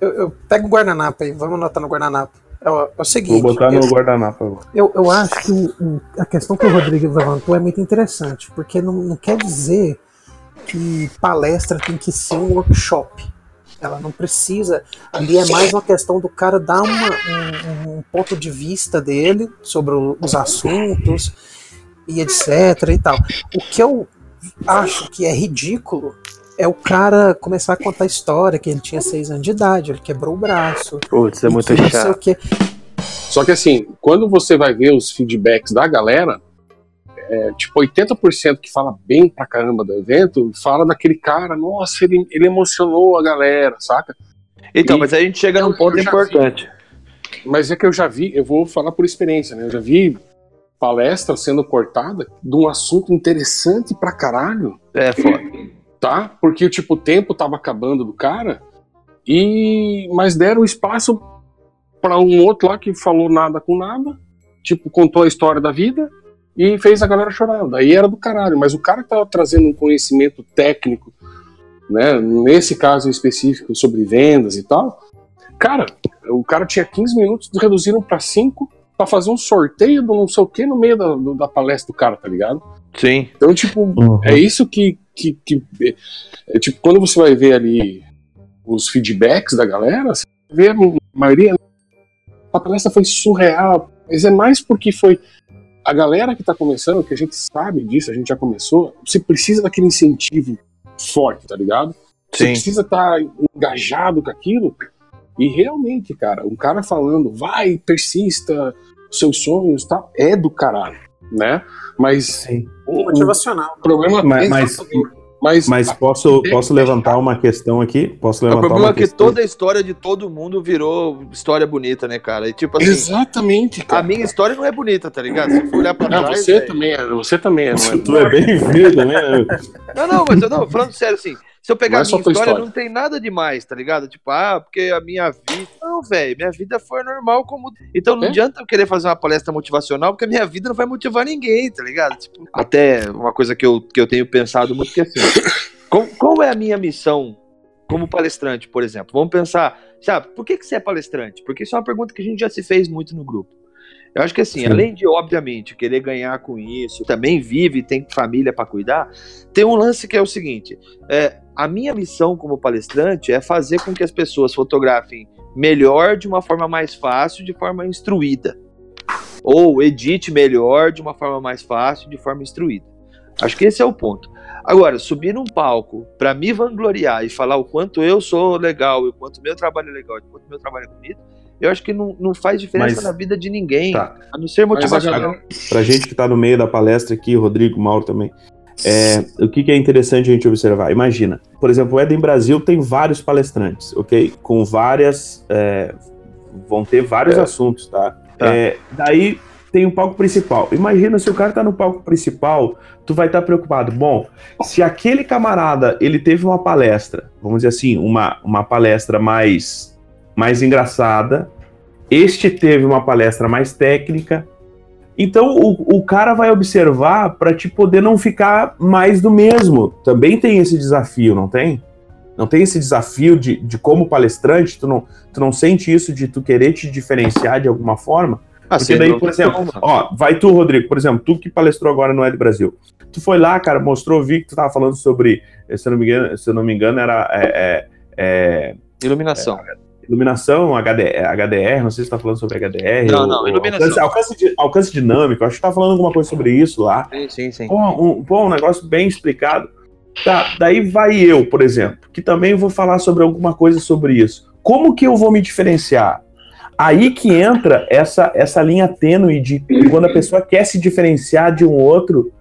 Speaker 9: Eu, eu pego o guardanapo aí, vamos anotar no guardanapo. É o, é o seguinte.
Speaker 4: Vou botar
Speaker 9: eu,
Speaker 4: no guardanapo.
Speaker 9: eu, eu acho que a questão que o Rodrigo levantou é muito interessante, porque não, não quer dizer que palestra tem que ser um workshop. Ela não precisa. Ali é mais uma questão do cara dar uma- um, um ponto de vista dele sobre os assuntos e etc e tal. O que eu acho que é ridículo é o cara começar a contar a história que ele tinha seis anos de idade, ele quebrou o braço.
Speaker 6: Putz, é muito
Speaker 9: que não sei
Speaker 6: chato.
Speaker 9: o quê.
Speaker 10: Só que assim, quando você vai ver os feedbacks da galera, é, tipo, 80% que fala bem pra caramba do evento, fala daquele cara, nossa, ele, ele emocionou a galera, saca?
Speaker 8: Então,
Speaker 10: E-
Speaker 8: mas aí a gente chega num ponto importante.
Speaker 10: Mas é que eu já vi, eu vou falar por experiência, né? Eu já vi palestra sendo cortada de um assunto interessante pra caralho.
Speaker 8: É foda.
Speaker 10: Tá? Porque, tipo, o tempo tava acabando do cara, e mas deram espaço pra um outro lá que falou nada com nada, tipo, contou a história da vida e fez a galera chorando. Aí era do caralho, mas o cara que tava trazendo um conhecimento técnico, né? Nesse caso específico sobre vendas e tal, cara, o cara tinha 15 minutos, reduziram pra 5 pra fazer um sorteio do não sei o que no meio da, do- da palestra do cara, tá ligado?
Speaker 8: Sim.
Speaker 10: Então, tipo, é isso que, que, que- é, tipo, quando você vai ver ali os feedbacks da galera, você vê a maioria. A palestra foi surreal, mas é mais porque foi a galera que tá começando, que a gente sabe disso, a gente já começou, você precisa daquele incentivo forte, tá ligado? Você
Speaker 8: Sim.
Speaker 10: precisa estar engajado com aquilo. E realmente, cara, um cara falando, vai, persista, seus sonhos, tá, é do caralho, né? Mas o,
Speaker 9: Motivacional.
Speaker 10: o problema
Speaker 4: Mas, mas,
Speaker 10: mas,
Speaker 4: mas posso, posso levantar uma questão aqui? Posso
Speaker 8: O
Speaker 4: levantar
Speaker 8: problema
Speaker 4: uma
Speaker 8: é que
Speaker 4: questão?
Speaker 8: toda a história de todo mundo virou história bonita, né, cara? E tipo assim.
Speaker 10: Exatamente,
Speaker 8: A minha história não é bonita, tá ligado? Se for olhar pra
Speaker 10: Não,
Speaker 8: trás.
Speaker 10: você
Speaker 8: velho.
Speaker 10: também é, você também é, não é?
Speaker 4: Tu é bem-vindo, né?
Speaker 8: Não, não, mas eu não, falando sério assim. Se eu pegar
Speaker 10: Não é
Speaker 8: a minha história,
Speaker 10: história.
Speaker 8: não tem nada demais, tá ligado? Tipo, ah, porque a minha vida. Não, velho, minha vida foi normal como. Então não
Speaker 10: É?
Speaker 8: adianta eu querer fazer uma palestra motivacional, porque a minha vida não vai motivar ninguém, tá ligado? Tipo, até uma coisa que eu, que eu tenho pensado muito que é assim. Qual, qual é a minha missão como palestrante, por exemplo? Vamos pensar, sabe, por que, que você é palestrante? Porque isso é uma pergunta que a gente já se fez muito no grupo. Eu acho que assim,
Speaker 4: Sim.
Speaker 8: além de, obviamente, querer ganhar com isso, também vive, tem família pra cuidar, tem um lance que é o seguinte: é, a minha missão como palestrante é fazer com que as pessoas fotografem melhor de uma forma mais fácil, de forma instruída. Ou edite melhor de uma forma mais fácil, de forma instruída. Acho que esse é o ponto. Agora, subir num palco pra me vangloriar e falar o quanto eu sou legal, o quanto meu trabalho é legal, e o quanto meu trabalho é bonito, eu acho que não, não faz diferença
Speaker 4: Mas-
Speaker 8: na vida de ninguém,
Speaker 4: Tá.
Speaker 8: a não ser motivacional.
Speaker 4: Pra gente que tá no meio da palestra aqui, Rodrigo, Mauro também, é, o que, que é interessante a gente observar? Imagina, por exemplo, o Eden Brasil tem vários palestrantes, ok? Com várias. é, vão ter vários assuntos, tá?
Speaker 8: Tá.
Speaker 4: É, daí tem o palco principal. Imagina se o cara tá no palco principal, tu vai estar preocupado. Bom, se aquele camarada ele teve uma palestra, vamos dizer assim, uma, uma palestra mais, mais engraçada, este teve uma palestra mais técnica. Então o, o cara vai observar para te poder não ficar mais do mesmo. Também tem esse desafio, não tem? Não tem esse desafio de, de como palestrante, tu não, tu não sente isso de tu querer te diferenciar de alguma forma?
Speaker 8: Ah,
Speaker 4: Porque daí, por exemplo, ó, vai tu, Rodrigo, por exemplo, tu que palestrou agora no Ed Brasil. Tu foi lá, cara, mostrou, vi que tu tava falando sobre, se eu não me engano, se eu não me engano era é, é, é,
Speaker 8: Iluminação.
Speaker 4: Iluminação, HDR, HDR, não sei se você tá falando sobre HDR.
Speaker 8: Não,
Speaker 4: ou-
Speaker 8: não, iluminação.
Speaker 4: Alcance, alcance, alcance dinâmico, acho que tá falando alguma coisa sobre isso lá.
Speaker 8: Sim, sim, sim.
Speaker 4: Pô, um, pô, um negócio bem explicado. Tá, daí vai eu, por exemplo, que também vou falar sobre alguma coisa sobre isso. Como que eu vou me diferenciar? Aí que entra essa, essa linha tênue de quando a pessoa quer se diferenciar de um outro,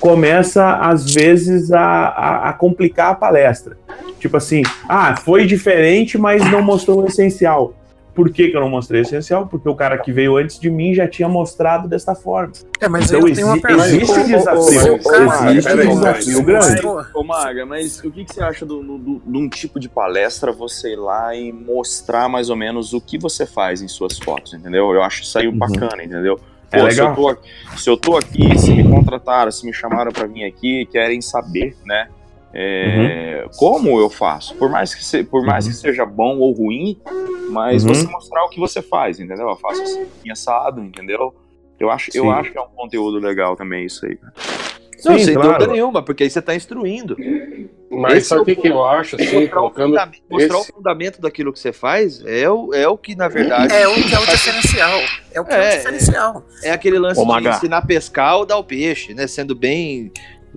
Speaker 4: começa às vezes a, a, a complicar a palestra. Tipo assim, ah, foi diferente, mas não mostrou o essencial. Por que, que eu não mostrei o essencial? Porque o cara que veio antes de mim já tinha mostrado desta forma.
Speaker 9: É, mas
Speaker 4: Então
Speaker 9: eu tenho uma pergunta.
Speaker 4: existe um desafio.
Speaker 9: Ô, cara,
Speaker 4: existe um desafio grande.
Speaker 11: Ô, Maga, mas o que, que você acha de um tipo de palestra você ir lá e mostrar mais ou menos o que você faz em suas fotos, entendeu? Eu acho isso aí bacana, entendeu?
Speaker 4: É
Speaker 11: Pô, se, eu tô, aqui- se eu tô aqui, se me contrataram, se me chamaram pra vir aqui, querem saber, né? é, Como eu faço? Por mais que, se- por mais
Speaker 4: Uhum.
Speaker 11: que seja bom ou ruim, mas
Speaker 4: Uhum.
Speaker 11: você mostrar o que você faz, entendeu? Eu faço assim, assado, entendeu? Eu acho, eu acho que é um conteúdo legal também isso aí.
Speaker 8: Não,
Speaker 4: Sim,
Speaker 8: sem
Speaker 4: claro.
Speaker 8: dúvida nenhuma, porque aí você está instruindo.
Speaker 10: Mas
Speaker 8: Esse
Speaker 10: sabe
Speaker 8: é
Speaker 10: o que, que eu acho, assim,
Speaker 8: mostrar o,
Speaker 10: colocando.
Speaker 8: fundamento, mostrar
Speaker 10: esse-
Speaker 8: o fundamento daquilo que você faz é o, é o que, na verdade,
Speaker 9: É o que é o diferencial. É o que é,
Speaker 8: É,
Speaker 9: o diferencial.
Speaker 8: é aquele lance
Speaker 11: Ô,
Speaker 8: de
Speaker 11: Maga.
Speaker 8: ensinar a pescar ou dar o peixe, né? Sendo bem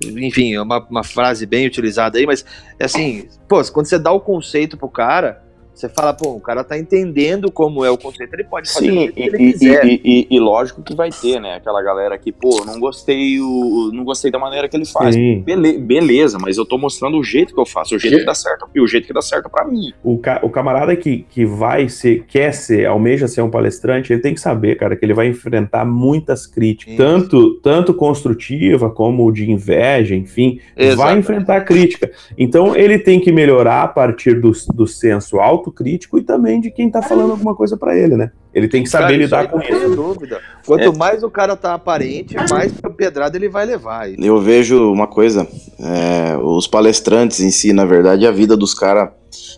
Speaker 8: enfim, é uma, uma frase bem utilizada aí, mas é assim, pô, quando você dá o conceito pro cara, você fala, pô, o cara tá entendendo como é o conceito, ele pode fazer
Speaker 11: Sim,
Speaker 8: o que
Speaker 11: e,
Speaker 8: ele
Speaker 11: e-
Speaker 8: quiser.
Speaker 11: e- e- e lógico que vai ter, né? Aquela galera que, pô, não gostei, o, não gostei da maneira que ele faz. Bele- beleza, mas eu tô mostrando o jeito que eu faço, o jeito que dá certo, e o jeito que dá certo pra mim.
Speaker 4: O, ca- o camarada que, que vai ser, quer ser, almeja ser um palestrante, ele tem que saber, cara, que ele vai enfrentar muitas críticas, tanto, tanto construtiva como de inveja, enfim, vai
Speaker 8: Exatamente.
Speaker 4: enfrentar crítica. Então ele tem que melhorar a partir do, do senso autocrítico e também de quem tá falando alguma coisa pra ele, né? Ele tem que saber
Speaker 8: Cara,
Speaker 4: lidar com isso.
Speaker 8: dúvida. Quanto mais o cara tá aparente, mais pedrada ele vai levar.
Speaker 7: Eu vejo uma coisa, é, os palestrantes em si, na verdade, a vida dos caras,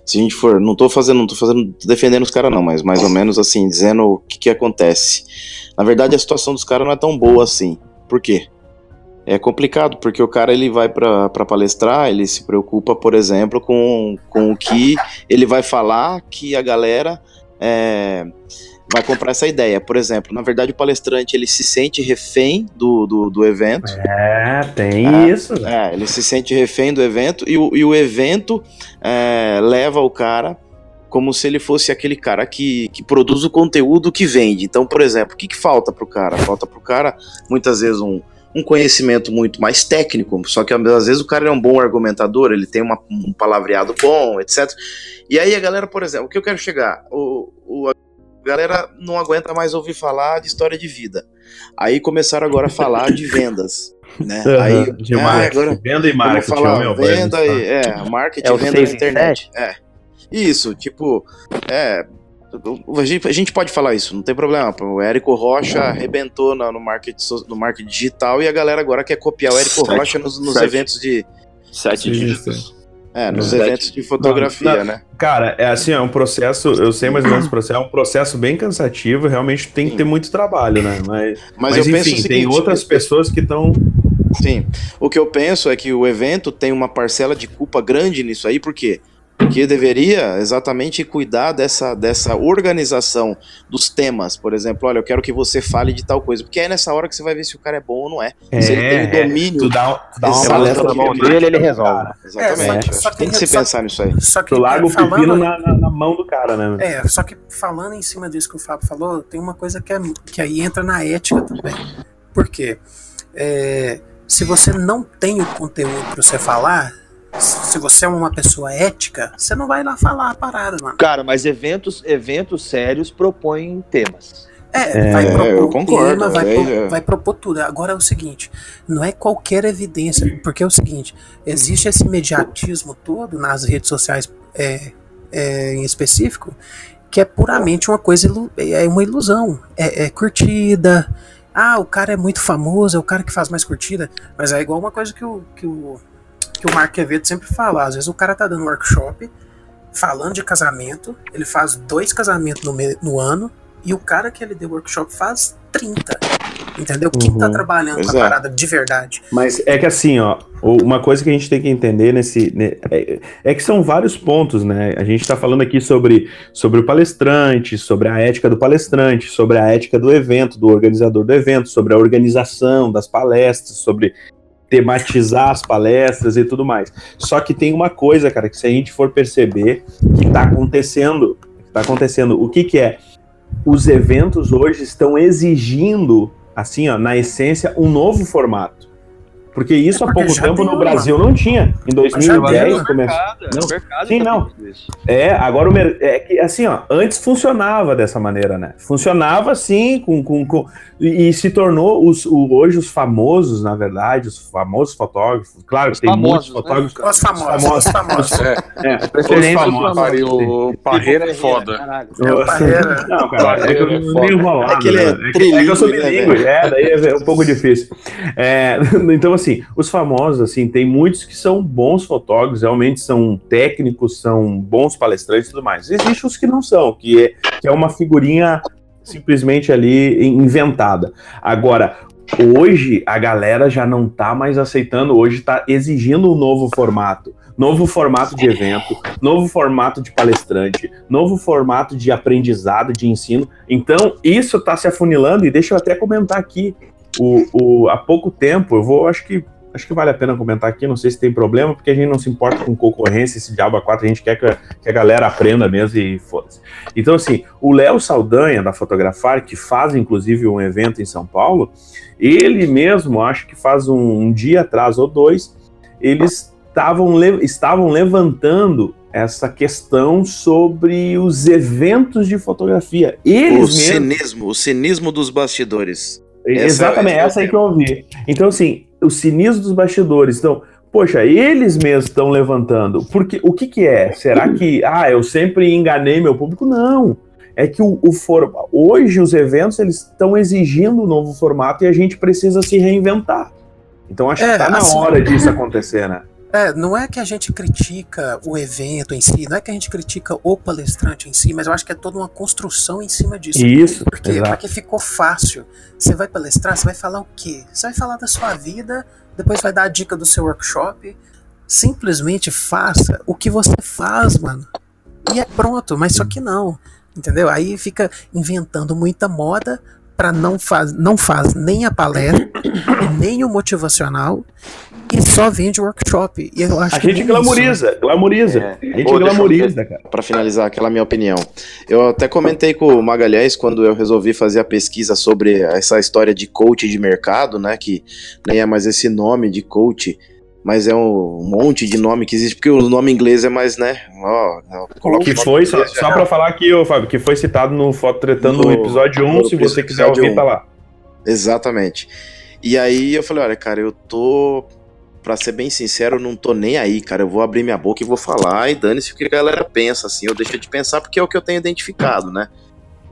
Speaker 7: se a gente for, não tô fazendo, não tô fazendo, defendendo os caras não, mas mais ou menos assim, dizendo o que que acontece. Na verdade, a situação dos caras não é tão boa assim. Por quê? É complicado, porque o cara ele vai pra palestrar, ele se preocupa, por exemplo, com, com o que ele vai falar que a galera é, vai comprar essa ideia. Por exemplo, na verdade, o palestrante ele se sente refém do, do, do evento.
Speaker 4: É, tem
Speaker 7: É,
Speaker 4: isso.
Speaker 7: É, ele se sente refém do evento e o, e o evento é, leva o cara como se ele fosse aquele cara que, que produz o conteúdo que vende. Então, por exemplo, o que, que falta pro cara? Falta pro cara, muitas vezes, um, um conhecimento muito mais técnico, só que às vezes o cara é um bom argumentador, ele tem uma- um palavreado bom, etc. E aí a galera, por exemplo, o que eu quero chegar? O, o- a galera não aguenta mais ouvir falar de história de vida. Aí começaram agora a falar de vendas. Né?
Speaker 4: Aham,
Speaker 7: Aí,
Speaker 4: de
Speaker 7: ah,
Speaker 4: marketing.
Speaker 7: agora,
Speaker 4: Venda e marketing,
Speaker 7: falar,
Speaker 4: ó, meu,
Speaker 7: venda e, é, marketing,
Speaker 6: É o
Speaker 7: venda na
Speaker 6: em
Speaker 7: internet. É. Isso, tipo, é, a gente, pode falar isso, não tem problema. O Érico Rocha arrebentou no, marketing, so- no marketing digital e a galera agora quer copiar o Érico
Speaker 11: Sete-
Speaker 7: Rocha nos, nos
Speaker 11: sete-
Speaker 7: eventos de.
Speaker 11: Sete dígitos.
Speaker 7: É, nos
Speaker 11: Sete-
Speaker 7: eventos de fotografia,
Speaker 4: Não, não.
Speaker 7: né?
Speaker 4: Cara, é assim, é um processo, eu sei mais ou menos o processo, é um processo bem cansativo, realmente tem que ter muito trabalho, né? Mas,
Speaker 7: Mas
Speaker 4: mas,
Speaker 7: eu penso
Speaker 4: enfim,
Speaker 7: o
Speaker 4: tem
Speaker 7: seguinte,
Speaker 4: outras pessoas que estão.
Speaker 7: Sim. O que eu penso é que o evento tem uma parcela de culpa grande nisso aí, por quê? Porque deveria exatamente cuidar dessa, dessa organização dos temas. Por exemplo, olha, eu quero que você fale de tal coisa. Porque é nessa hora que você vai ver se o cara é bom ou não é. se ele tem o domínio.
Speaker 4: tu dá, tu dá uma palestra
Speaker 7: na mão
Speaker 4: de
Speaker 6: dele, ele resolve.
Speaker 7: Exatamente.
Speaker 9: É, só- só
Speaker 7: Acho que tem que
Speaker 9: que-
Speaker 7: se
Speaker 9: só-
Speaker 7: pensar nisso aí.
Speaker 9: Só que
Speaker 4: Tu larga
Speaker 9: é,
Speaker 4: o
Speaker 9: falando-
Speaker 4: pepino na, na- na mão do cara, né?
Speaker 9: É, só que falando em cima disso que o Fábio falou, tem uma coisa que, é, que aí entra na ética também. Por quê? É, se você não tem o conteúdo para você falar, se você é uma pessoa ética, você não vai lá falar a parada, mano.
Speaker 8: Cara, mas eventos, eventos sérios propõem temas.
Speaker 9: É,
Speaker 4: É,
Speaker 9: vai propor
Speaker 7: eu concordo,
Speaker 9: tema, vai,
Speaker 7: aí
Speaker 9: pro-
Speaker 7: já-
Speaker 9: vai propor tudo. Agora é o seguinte, não é qualquer evidência, porque é o seguinte, existe esse mediatismo todo nas redes sociais é, é, em específico, que é puramente uma coisa, é uma ilusão. É, é curtida, ah, o cara é muito famoso, é o cara que faz mais curtida, mas é igual uma coisa que o, que o, que o Mark Quevedo sempre fala, às vezes o cara tá dando workshop, falando de casamento, ele faz dois casamentos no, no ano, e o cara que ele deu workshop faz 30. Entendeu? Quem tá
Speaker 4: Uhum.
Speaker 9: trabalhando
Speaker 7: Pois
Speaker 9: com a
Speaker 7: é.
Speaker 9: parada de verdade?
Speaker 4: Mas é que assim, ó, uma coisa que a gente tem que entender nesse. ne- é, é que são vários pontos, né? A gente tá falando aqui sobre, sobre o palestrante, sobre a ética do palestrante, sobre a ética do evento, do organizador do evento, sobre a organização das palestras, sobre tematizar as palestras e tudo mais. Só que tem uma coisa, cara, que se a gente for perceber que tá acontecendo, que tá acontecendo, o que que é? Os eventos hoje estão exigindo, assim, ó, na essência, um novo formato. Porque isso
Speaker 9: É
Speaker 4: há pouco tempo
Speaker 9: tem
Speaker 4: no
Speaker 9: uma.
Speaker 4: Brasil não tinha. Em 2010
Speaker 9: tem,
Speaker 4: começou.
Speaker 8: Mercado,
Speaker 4: Não.
Speaker 8: mercado
Speaker 4: Sim, não. É, agora o mer- é que assim, ó, antes funcionava dessa maneira, né? Funcionava assim, com, com, com- e, e se tornou os, o- hoje os famosos, na verdade, os famosos fotógrafos. Claro que tem
Speaker 8: famosos,
Speaker 4: muitos
Speaker 8: né?
Speaker 4: fotógrafos.
Speaker 9: Os famosos,
Speaker 4: famosos.
Speaker 9: os famosos.
Speaker 4: É,
Speaker 10: Os
Speaker 4: preferência
Speaker 10: famosos, Mário, o Parreira é foda.
Speaker 8: Caralho.
Speaker 9: É o Parreira.
Speaker 4: Não, cara, é que eu
Speaker 10: É
Speaker 4: não enrolado.
Speaker 7: É que é
Speaker 4: né? é, que, é que eu sou
Speaker 7: trilingue, né,
Speaker 4: bilíngue, é, daí é um pouco difícil. É, então, assim, os famosos, assim, tem muitos que são bons fotógrafos, realmente são técnicos, são bons palestrantes e tudo mais. Existem os que não são, que é, que é uma figurinha simplesmente ali inventada. Agora, hoje a galera já não tá mais aceitando, hoje tá exigindo um novo formato. Novo formato de evento, novo formato de palestrante, novo formato de aprendizado, de ensino. Então, isso está se afunilando, e deixa eu até comentar aqui. O, o- há pouco tempo, eu vou, acho que acho que vale a pena comentar aqui, não sei se tem problema, porque a gente não se importa com concorrência, esse Diabo 4, a gente quer que a, que a galera aprenda mesmo e foda-se. Então, assim, o Léo Saldanha, da Fotografar, que faz inclusive um evento em São Paulo, ele mesmo, acho que faz um, um dia atrás ou dois, eles tavam, estavam levantando essa questão sobre os eventos de fotografia. Eles
Speaker 7: o
Speaker 4: mesmos,
Speaker 7: cinismo, o cinismo dos bastidores.
Speaker 4: Exatamente, essa, aí que eu ouvi. Então, assim, o cinismo dos bastidores. Então, poxa, eles mesmos estão levantando. Porque o que, que é? Será que, ah, eu sempre enganei meu público? Não. É que o, o hoje os eventos eles estão exigindo um novo formato e a gente precisa se reinventar. Então acho
Speaker 9: É,
Speaker 4: que tá na
Speaker 9: assim-
Speaker 4: hora disso acontecer, né?
Speaker 9: É, não é que a gente critica o evento em si, não é que a gente critica o palestrante em si, mas eu acho que é toda uma construção em cima disso.
Speaker 4: Isso,
Speaker 9: Por quê?
Speaker 4: exato.
Speaker 9: Porque ficou fácil. Você vai palestrar, você vai falar o quê? Você vai falar da sua vida, depois vai dar a dica do seu workshop. Simplesmente faça o que você faz, mano. E é pronto, mas só que não. Entendeu? Aí fica inventando muita moda para não faz, não faz nem a palestra, nem o motivacional e só vende workshop. E eu acho
Speaker 4: A
Speaker 9: que
Speaker 4: gente glamoriza,
Speaker 9: isso, né?
Speaker 4: glamoriza.
Speaker 7: É.
Speaker 4: A gente
Speaker 7: Ô, deixa eu-
Speaker 4: glamoriza, cara.
Speaker 7: Para finalizar aquela minha opinião, eu até comentei com o Magalhães quando eu resolvi fazer a pesquisa sobre essa história de coach de mercado, né? Que nem é mais esse nome de coach, mas é um monte de nome que existe, porque o nome inglês é mais, né? Ó, coloca
Speaker 4: Que foi, só, só pra falar aqui, ô, Fábio, que foi citado no Foto Tretando
Speaker 7: No-
Speaker 4: episódio 1,
Speaker 7: no
Speaker 4: se você quiser ouvir,
Speaker 7: um.
Speaker 4: tá lá.
Speaker 7: Exatamente. E aí eu falei, olha, cara, eu tô. Pra ser bem sincero, eu não tô nem aí, cara. Eu vou abrir minha boca e vou falar, e dane-se o que a galera pensa, assim. Eu deixo de pensar porque é o que eu tenho identificado, né?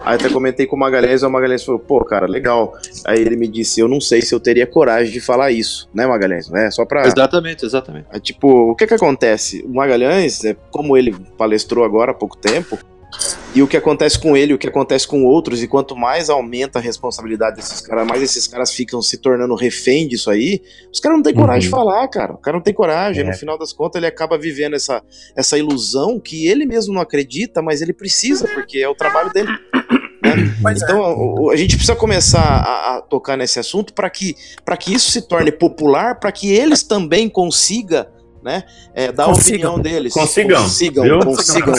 Speaker 7: Aí até comentei com o Magalhães, e o Magalhães falou, pô, cara, legal. Aí ele me disse, eu não sei se eu teria coragem de falar isso, né, Magalhães? É só pra.
Speaker 8: Exatamente, exatamente.
Speaker 7: É, tipo, o que que acontece? O Magalhães, é, como ele palestrou agora há pouco tempo, e o que acontece com ele, o que acontece com outros, e quanto mais aumenta a responsabilidade desses caras, mais esses caras ficam se tornando refém disso aí, os caras não têm coragem de
Speaker 4: Uhum.
Speaker 7: falar, cara. O cara não tem coragem.
Speaker 4: É.
Speaker 7: No final das contas, ele acaba vivendo essa, essa ilusão que ele mesmo não acredita, mas ele precisa, porque é o trabalho dele. né?
Speaker 9: É.
Speaker 7: Então, o- o- a gente precisa começar a, a tocar nesse assunto para que, pra que isso se torne popular, para que eles também consigam né, é, dar a
Speaker 9: Consigam.
Speaker 7: opinião deles.
Speaker 4: Consigam,
Speaker 7: Consigam,
Speaker 4: viu?
Speaker 7: consigam.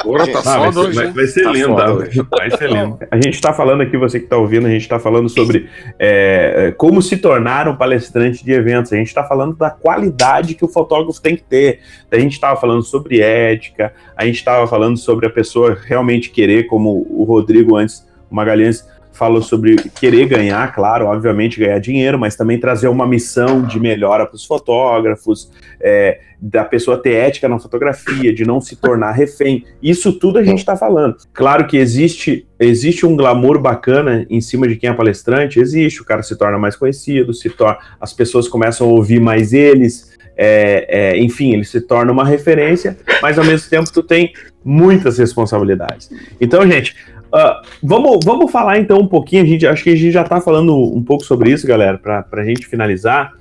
Speaker 10: Agora tá
Speaker 4: Ah, vai, ser,
Speaker 10: hoje,
Speaker 4: vai, ser
Speaker 7: Tá
Speaker 4: lindo,
Speaker 7: foda
Speaker 4: tá?
Speaker 7: hoje.
Speaker 4: vai ser lindo. A gente tá falando aqui, você que tá ouvindo, a gente tá falando sobre é, é, como se tornar um palestrante de eventos. A gente tá falando da qualidade que o fotógrafo tem que ter. A gente tava falando sobre ética, a gente tava falando sobre a pessoa realmente querer, como o Rodrigo antes, o Magalhães falou sobre querer ganhar, claro, obviamente ganhar dinheiro, mas também trazer uma missão de melhora para os fotógrafos, é, da pessoa ter ética na fotografia, de não se tornar refém. Isso tudo a gente está falando. Claro que existe existe um glamour bacana em cima de quem é palestrante, existe. O cara se torna mais conhecido, se torna, as pessoas começam a ouvir mais eles. é, é, enfim, ele se torna uma referência, mas ao mesmo tempo tu tem muitas responsabilidades. Então, gente, ah, vamos, vamos falar então um pouquinho. A gente acho que a gente já está falando um pouco sobre isso, galera, para a gente finalizar.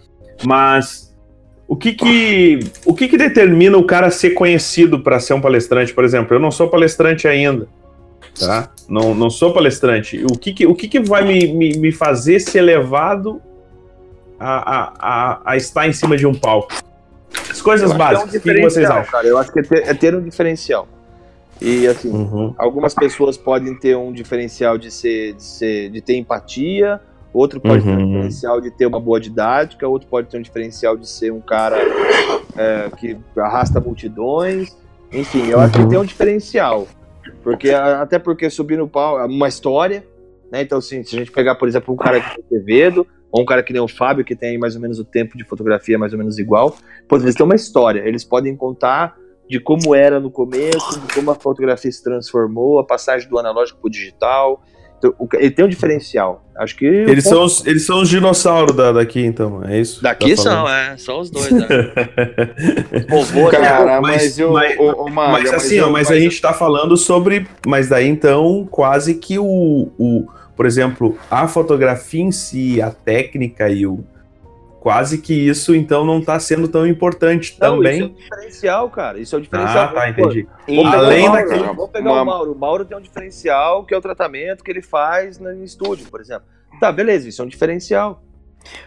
Speaker 4: Mas o que que, o que que determina o cara ser conhecido para ser um palestrante? Por exemplo, eu não sou palestrante ainda, tá? Não, não sou palestrante. O que que, o que, que vai me, me, me fazer ser levado a, a, a, a estar em cima de um palco? As coisas
Speaker 8: que é um
Speaker 4: básicas. o que, vocês acham?
Speaker 8: Cara, eu acho que é ter, é ter um diferencial. E assim,
Speaker 4: Uhum.
Speaker 8: algumas pessoas podem ter um diferencial de ser, de ser, de ter empatia, outro pode ter um
Speaker 4: Uhum.
Speaker 8: diferencial de ter uma boa didática, outro pode ter um diferencial de ser um cara é, que arrasta multidões. Enfim, eu acho que
Speaker 4: Uhum.
Speaker 8: tem um diferencial. Porque até porque subir no pau é uma história, né? Então, assim, se a gente pegar, por exemplo, um cara que tem Quevedo, ou um cara que nem o Fábio, que tem aí mais ou menos o tempo de fotografia mais ou menos igual, pô, eles têm uma história, eles podem contar de como era no começo, de como a fotografia se transformou, a passagem do analógico pro digital. Então, o ele tem um diferencial. Acho que.
Speaker 4: Eles são, os, eles são os dinossauros da, daqui, então, é isso?
Speaker 8: Daqui
Speaker 4: Tá
Speaker 8: são, é. São os dois, né? Vovô,
Speaker 7: Cara,
Speaker 4: Mas-
Speaker 7: mas, eu,
Speaker 4: mas-
Speaker 7: ô, Maga,
Speaker 4: mas assim, ó,
Speaker 7: eu-
Speaker 4: mas a gente tá falando sobre. Mas daí então, quase que o, o. Por exemplo, a fotografia em si, a técnica e o. Quase que isso então não tá sendo tão importante
Speaker 8: Não,
Speaker 4: também.
Speaker 8: Isso é um diferencial, cara. Isso é o diferencial.
Speaker 4: Ah, tá, entendi. Além daquele-
Speaker 8: vamos pegar
Speaker 7: uma-
Speaker 8: o Mauro. O Mauro tem um diferencial que é o tratamento que ele faz no estúdio, por exemplo. Tá, beleza, isso é um diferencial.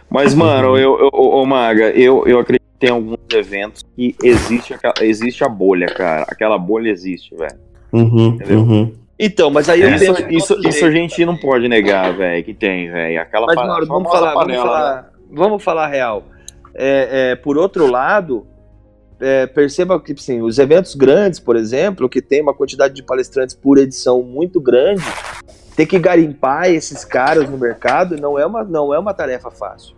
Speaker 11: Mas, mano, eu, eu, ô, ô, Maga, eu, eu acredito que tem alguns eventos que existe, aquela- existe a bolha, cara. Aquela bolha existe, velho.
Speaker 4: Uhum,
Speaker 11: Entendeu?
Speaker 4: uhum.
Speaker 8: Então, mas aí eu
Speaker 11: Isso, isso, isso a gente não pode negar, velho, que tem, velho. Aquela
Speaker 8: Mas, Mauro, vamos falar, vamos
Speaker 11: panela, né?
Speaker 8: falar, vamos falar real. É, é, por outro lado, é, perceba que assim, os eventos grandes, por exemplo, que tem uma quantidade de palestrantes por edição muito grande, ter que garimpar esses caras no mercado não é uma, não é uma tarefa fácil.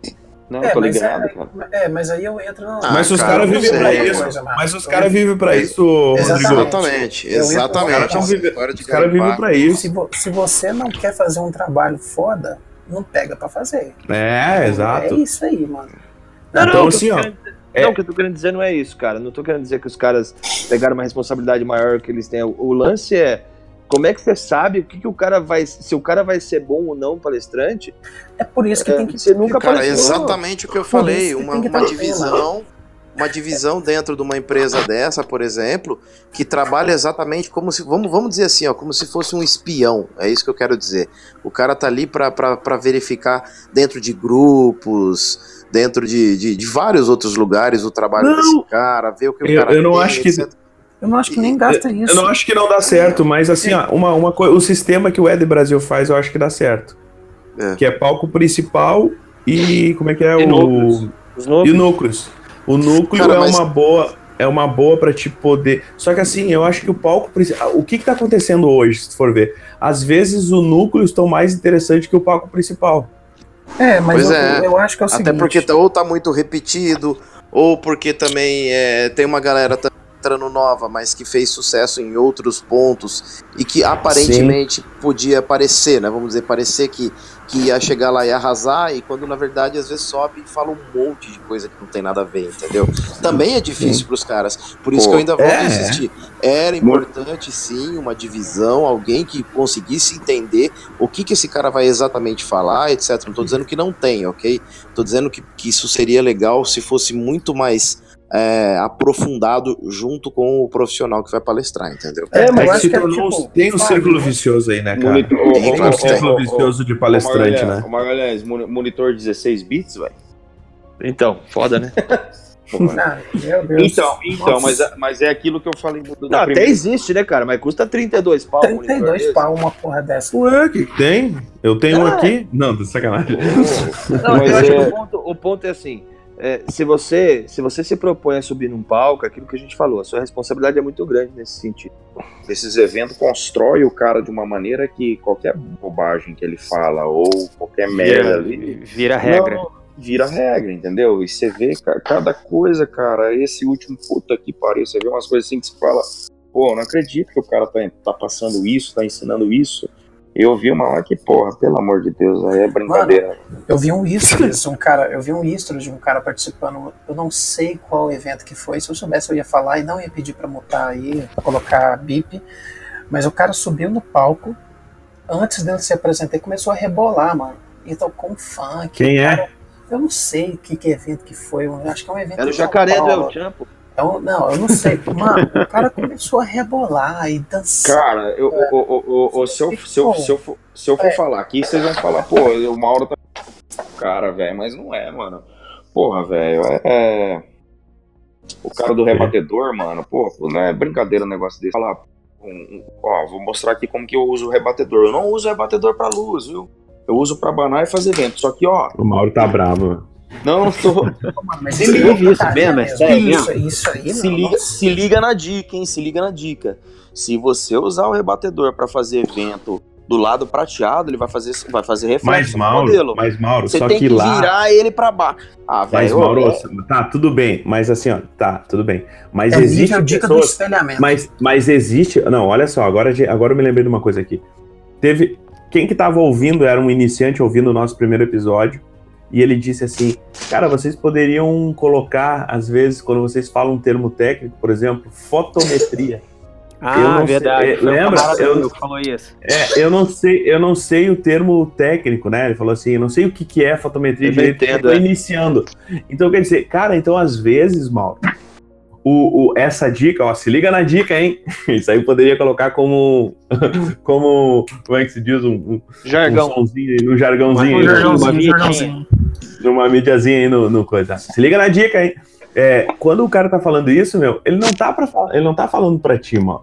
Speaker 11: Não,
Speaker 9: É,
Speaker 11: tô
Speaker 9: mas
Speaker 11: ligado,
Speaker 9: é, é, mas aí eu entro no.
Speaker 4: Mas os
Speaker 7: cara,
Speaker 4: caras vivem pra isso.
Speaker 9: coisa.
Speaker 4: Mas os caras vivem pra isso, Rodrigo.
Speaker 7: Exatamente,
Speaker 9: Eu
Speaker 7: exatamente.
Speaker 9: Os caras
Speaker 4: Os vivem pra isso.
Speaker 9: Se, vo- se você não quer fazer um trabalho foda, não pega pra fazer.
Speaker 4: É,
Speaker 9: É
Speaker 4: exato.
Speaker 9: isso aí, mano.
Speaker 8: Não,
Speaker 4: Então,
Speaker 8: não,
Speaker 4: assim, ó,
Speaker 8: o que eu tô querendo- Não, o que eu tô querendo dizer não é isso, cara. Não tô querendo dizer que os caras pegaram uma responsabilidade maior que eles têm. O, o lance é como é que você sabe o que, que o cara vai. Se o cara vai ser bom ou não palestrante.
Speaker 9: É por isso que
Speaker 8: É,
Speaker 9: tem que.
Speaker 8: você nunca
Speaker 7: Cara,
Speaker 8: palestrou.
Speaker 7: exatamente o que eu
Speaker 9: Por
Speaker 7: falei. Uma, uma
Speaker 9: ter
Speaker 7: divisão, uma divisão dentro de uma empresa dessa, por exemplo, que trabalha exatamente como se, vamos, vamos dizer assim, ó, como se fosse um espião. É isso que eu quero dizer. O cara tá ali pra verificar dentro de grupos, dentro de, de, de vários outros lugares o trabalho
Speaker 4: Não.
Speaker 7: desse cara, ver o que o
Speaker 4: Eu-
Speaker 7: cara
Speaker 4: eu não
Speaker 7: tem,
Speaker 4: acho que-
Speaker 7: etc.
Speaker 9: Eu não acho que nem gasta isso.
Speaker 4: Eu não acho que não dá certo, mas assim, ó, uma, uma o sistema que o Ed Brasil faz, eu acho que dá certo.
Speaker 7: É.
Speaker 4: Que é palco principal e como é que é
Speaker 8: E
Speaker 4: o
Speaker 8: núcleos. Os
Speaker 4: e
Speaker 8: núcleos.
Speaker 4: O núcleo
Speaker 7: Cara,
Speaker 4: é
Speaker 7: mas-
Speaker 4: uma boa, é uma boa para te poder. Só que assim, eu acho que o palco principal, o que que tá acontecendo hoje, se tu for ver? Às vezes o núcleo estão mais interessante que o palco principal.
Speaker 9: É, mas eu,
Speaker 7: é.
Speaker 9: eu acho que é o
Speaker 7: Até
Speaker 9: seguinte.
Speaker 7: porque tá- ou tá muito repetido, ou porque também é, tem uma galera entrando nova, mas que fez sucesso em outros pontos e que aparentemente podia parecer, né? Vamos dizer, parecer que, que ia chegar lá e arrasar, e quando na verdade às vezes sobe e fala um monte de coisa que não tem nada a ver, entendeu? Também é difícil pros caras. Por isso
Speaker 11: Pô,
Speaker 7: que eu ainda volto
Speaker 4: é.
Speaker 7: insistir. Era importante sim uma divisão, alguém que conseguisse entender o que, que esse cara vai exatamente falar, etc. Não tô dizendo que não tem, ok? Tô dizendo que, que isso seria legal se fosse muito mais é, aprofundado junto com o profissional que vai palestrar, entendeu?
Speaker 9: É,
Speaker 4: É,
Speaker 9: eu
Speaker 4: que
Speaker 9: acho
Speaker 4: se
Speaker 9: que é
Speaker 4: tornou,
Speaker 9: tipo,
Speaker 4: tem um
Speaker 9: sabe,
Speaker 4: círculo
Speaker 9: né?
Speaker 4: vicioso aí, né, cara?
Speaker 11: Monitor,
Speaker 7: Tem,
Speaker 4: um
Speaker 7: que tem.
Speaker 4: círculo vicioso de palestrante,
Speaker 11: o
Speaker 4: né?
Speaker 11: Magalhães, O Magalhães, moni- monitor 16 bits, velho.
Speaker 8: Então, foda, né?
Speaker 9: Ah, meu Deus.
Speaker 11: Então, então, mas,
Speaker 9: Nossa,
Speaker 11: é- mas é aquilo que eu falei do,
Speaker 8: Não, até existe, né, cara? Mas custa 32 pau. um monitor
Speaker 9: 32
Speaker 8: desse.
Speaker 9: pau uma porra dessa.
Speaker 4: Ué, o que tem? Eu tenho um
Speaker 8: Ah,
Speaker 4: aqui? Não, de sacanagem.
Speaker 8: Não,
Speaker 11: Mas
Speaker 8: eu acho
Speaker 11: é-
Speaker 8: que o ponto, o ponto é assim. É, se, você, se você se propõe a subir num palco, é aquilo que a gente falou, a sua responsabilidade é muito grande nesse sentido.
Speaker 11: Esses eventos constrói o cara de uma maneira que qualquer bobagem que ele fala ou qualquer merda ali
Speaker 8: vira regra.
Speaker 11: Não, vira regra, entendeu? E você vê ca- cada coisa, cara. Esse último, puta que pariu, você vê umas coisas assim que você fala, pô, não acredito que o cara tá, tá passando isso, tá ensinando isso. Eu vi uma lá que, porra, pelo amor de Deus, aí é brincadeira.
Speaker 9: Eu vi um Istros, um cara, eu vi um Istros de um cara participando, eu não sei qual evento que foi, se eu soubesse eu ia falar e não ia pedir pra mutar aí, colocar bip, mas o cara subiu no palco, antes dele se apresentar, e começou a rebolar, mano, e tocou um funk.
Speaker 4: Quem é?
Speaker 9: cara- Eu não sei que, que evento que foi, eu acho que é um evento
Speaker 8: Era o jacaré do. El Champo.
Speaker 9: É um- não, eu não sei. Mano, o cara começou a rebolar e dançar.
Speaker 11: Cara, eu, o- o- o- o- se, eu, se, eu, se, eu, for- se eu for falar aqui, vocês vão falar, pô, o Mauro tá. Cara, velho, mas não é, mano. Porra, velho, é. é- O cara do rebatedor, mano, pô, pô, não é brincadeira um negócio desse. Falar, um- um- ó, vou mostrar aqui como que eu uso o rebatedor. Eu não uso o rebatedor pra luz, viu? Eu uso pra banar e fazer vento. Só que, ó,
Speaker 4: O Mauro tá bravo.
Speaker 11: Não tô.
Speaker 9: Mas
Speaker 11: Se liga,
Speaker 8: isso mesmo, é
Speaker 9: isso,
Speaker 8: sério
Speaker 9: isso, isso aí,
Speaker 11: se
Speaker 9: não,
Speaker 11: liga,
Speaker 9: nossa.
Speaker 11: se liga na dica, hein? Se liga na dica. Se você usar o rebatedor pra fazer vento do lado prateado, ele vai fazer, vai fazer reflexo
Speaker 4: Mas
Speaker 11: no
Speaker 4: Mauro,
Speaker 11: modelo.
Speaker 4: mas Mauro,
Speaker 11: Você
Speaker 4: só
Speaker 11: tem
Speaker 4: que
Speaker 11: que,
Speaker 4: lá.
Speaker 11: virar ele pra baixo. Ah,
Speaker 4: Mas
Speaker 11: velho.
Speaker 4: Mauro,
Speaker 11: é-
Speaker 4: tá, tudo bem, mas assim, ó, tá, tudo bem. Mas
Speaker 9: É
Speaker 4: existe
Speaker 9: nível dica do
Speaker 4: pessoas,
Speaker 9: espelhamento.
Speaker 4: mas, mas existe, não, olha só, agora, agora eu me lembrei de uma coisa aqui. Teve, quem que tava ouvindo, era um iniciante ouvindo o nosso primeiro episódio, e ele disse assim, cara, vocês poderiam colocar, às vezes, quando vocês falam um termo técnico, por exemplo, fotometria. Eu
Speaker 6: Ah,
Speaker 4: não sei-
Speaker 6: verdade.
Speaker 4: é, lembra? Eu-
Speaker 6: que falou isso.
Speaker 4: É, eu não sei, eu não sei o termo técnico, né? Ele falou assim, eu não sei o que, que é fotometria
Speaker 8: Eu
Speaker 4: direito,
Speaker 8: entendo,
Speaker 4: eu tô
Speaker 8: é.
Speaker 4: iniciando. Então quer dizer, cara, então às vezes, Mauro, o, o- essa dica, ó, se liga na dica, hein? Isso aí eu poderia colocar como, como, como é que se diz, um, um,
Speaker 8: Jargão.
Speaker 4: um sonzinho, um jargãozinho.
Speaker 6: Um
Speaker 4: aí.
Speaker 6: jargãozinho,
Speaker 9: jargãozinho.
Speaker 4: Numa mídiazinha aí no, no coisa. Se liga na dica, hein? É, quando o cara tá falando isso, meu, ele não tá, pra, ele não tá falando pra ti, mano.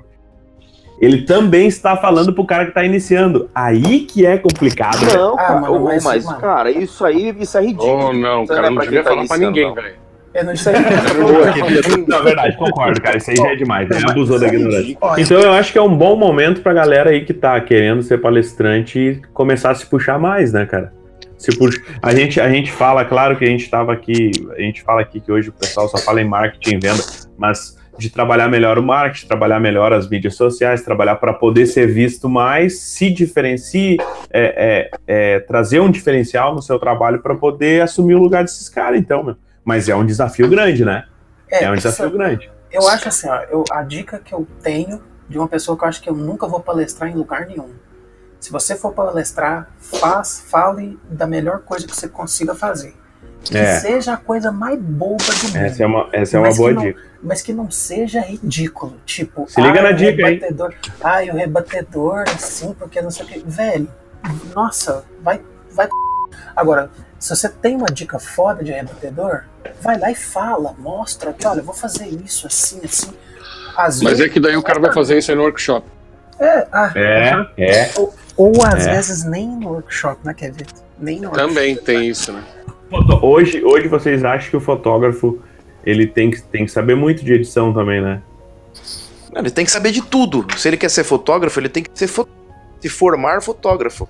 Speaker 4: Ele também está falando pro cara que tá iniciando. Aí que é complicado. né?
Speaker 8: Não,
Speaker 9: Ah,
Speaker 8: cara,
Speaker 9: mano, mas-
Speaker 8: mas,
Speaker 9: mano.
Speaker 8: cara, isso aí, isso é ridículo.
Speaker 10: Oh, não,
Speaker 8: Isso
Speaker 10: cara,
Speaker 8: é
Speaker 10: não devia
Speaker 8: tá
Speaker 10: falar pra ninguém,
Speaker 8: não.
Speaker 10: velho.
Speaker 9: Eu não sei.
Speaker 4: Boa, querido. Não, verdade, concordo, cara. Isso aí já é demais, né? Abusou da ignorância. Então eu acho que é um bom momento pra galera aí que tá querendo ser palestrante começar a se puxar mais, né, cara? Se puxa... a, gente, a gente fala, claro que a gente tava aqui, a gente fala aqui que hoje o pessoal só fala em marketing e venda, mas de trabalhar melhor o marketing, trabalhar melhor as mídias sociais, trabalhar para poder ser visto mais, se diferencie, é, é, é, trazer um diferencial no seu trabalho para poder assumir o lugar desses caras, então, meu. Mas é um desafio grande, né? É, um desafio
Speaker 9: isso-
Speaker 4: grande.
Speaker 9: Eu acho assim, ó, eu, a dica que eu tenho de uma pessoa que eu acho que eu nunca vou palestrar em lugar nenhum. Se você for palestrar, faz, fale da melhor coisa que você consiga fazer. Que
Speaker 4: É.
Speaker 9: seja a coisa mais boba do mundo.
Speaker 4: Essa é uma, essa é uma boa
Speaker 9: não-
Speaker 4: dica.
Speaker 9: Mas que não seja ridículo. Tipo,
Speaker 4: Se liga
Speaker 9: ah,
Speaker 4: na
Speaker 9: o
Speaker 4: dica, hein?
Speaker 9: rebatedor, Ai, o rebatedor, assim, porque não sei o que. Velho, nossa, vai, vai. Agora, se você tem uma dica foda de rebatedor, vai lá e fala, mostra que, olha, eu vou fazer isso assim, assim. Às
Speaker 10: Mas
Speaker 9: vezes,
Speaker 10: é que daí o cara vai fazer isso aí no workshop.
Speaker 9: é, ah,
Speaker 4: É, é.
Speaker 9: Ou às
Speaker 4: É.
Speaker 9: vezes nem no workshop, né, Kevin? Nem no workshop.
Speaker 10: Também tem isso, né?
Speaker 4: Hoje, hoje vocês acham que o fotógrafo ele tem que, tem que saber muito de edição também, né?
Speaker 7: Ele tem que saber de tudo. Se ele quer ser fotógrafo, ele tem que ser fo- se formar fotógrafo.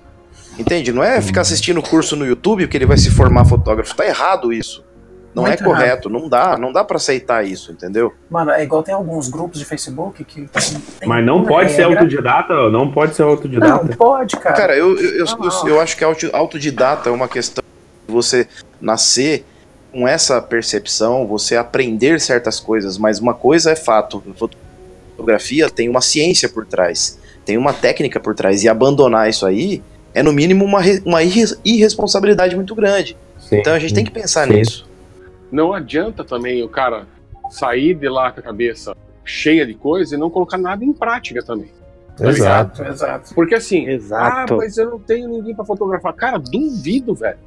Speaker 7: Entende? Não é ficar assistindo curso no YouTube que ele vai se formar fotógrafo. Tá errado isso. Não
Speaker 9: Muito
Speaker 7: é correto. Não dá. Não dá pra aceitar isso, entendeu?
Speaker 9: Mano, é igual tem alguns grupos de Facebook que.
Speaker 4: Mas não pode ser
Speaker 9: regra.
Speaker 4: autodidata, não pode ser autodidata.
Speaker 9: Não, pode, cara.
Speaker 7: Cara, eu, eu, eu, eu- eu acho que auto- autodidata é uma questão de você nascer com essa percepção, você aprender certas coisas, mas uma coisa é fato. Fotografia tem uma ciência por trás, tem uma técnica por trás, e abandonar isso aí é, no mínimo, uma, uma irre- irresponsabilidade muito grande.
Speaker 4: Sim.
Speaker 7: Então a gente tem que pensar
Speaker 4: Sim.
Speaker 7: nisso.
Speaker 10: Não adianta também o cara sair de lá com a cabeça cheia de coisa e não colocar nada em prática também. Tá ligado?
Speaker 9: Exato, exato.
Speaker 10: Porque assim,
Speaker 6: Exato.
Speaker 10: ah, mas eu não tenho ninguém pra fotografar. Cara, duvido, velho.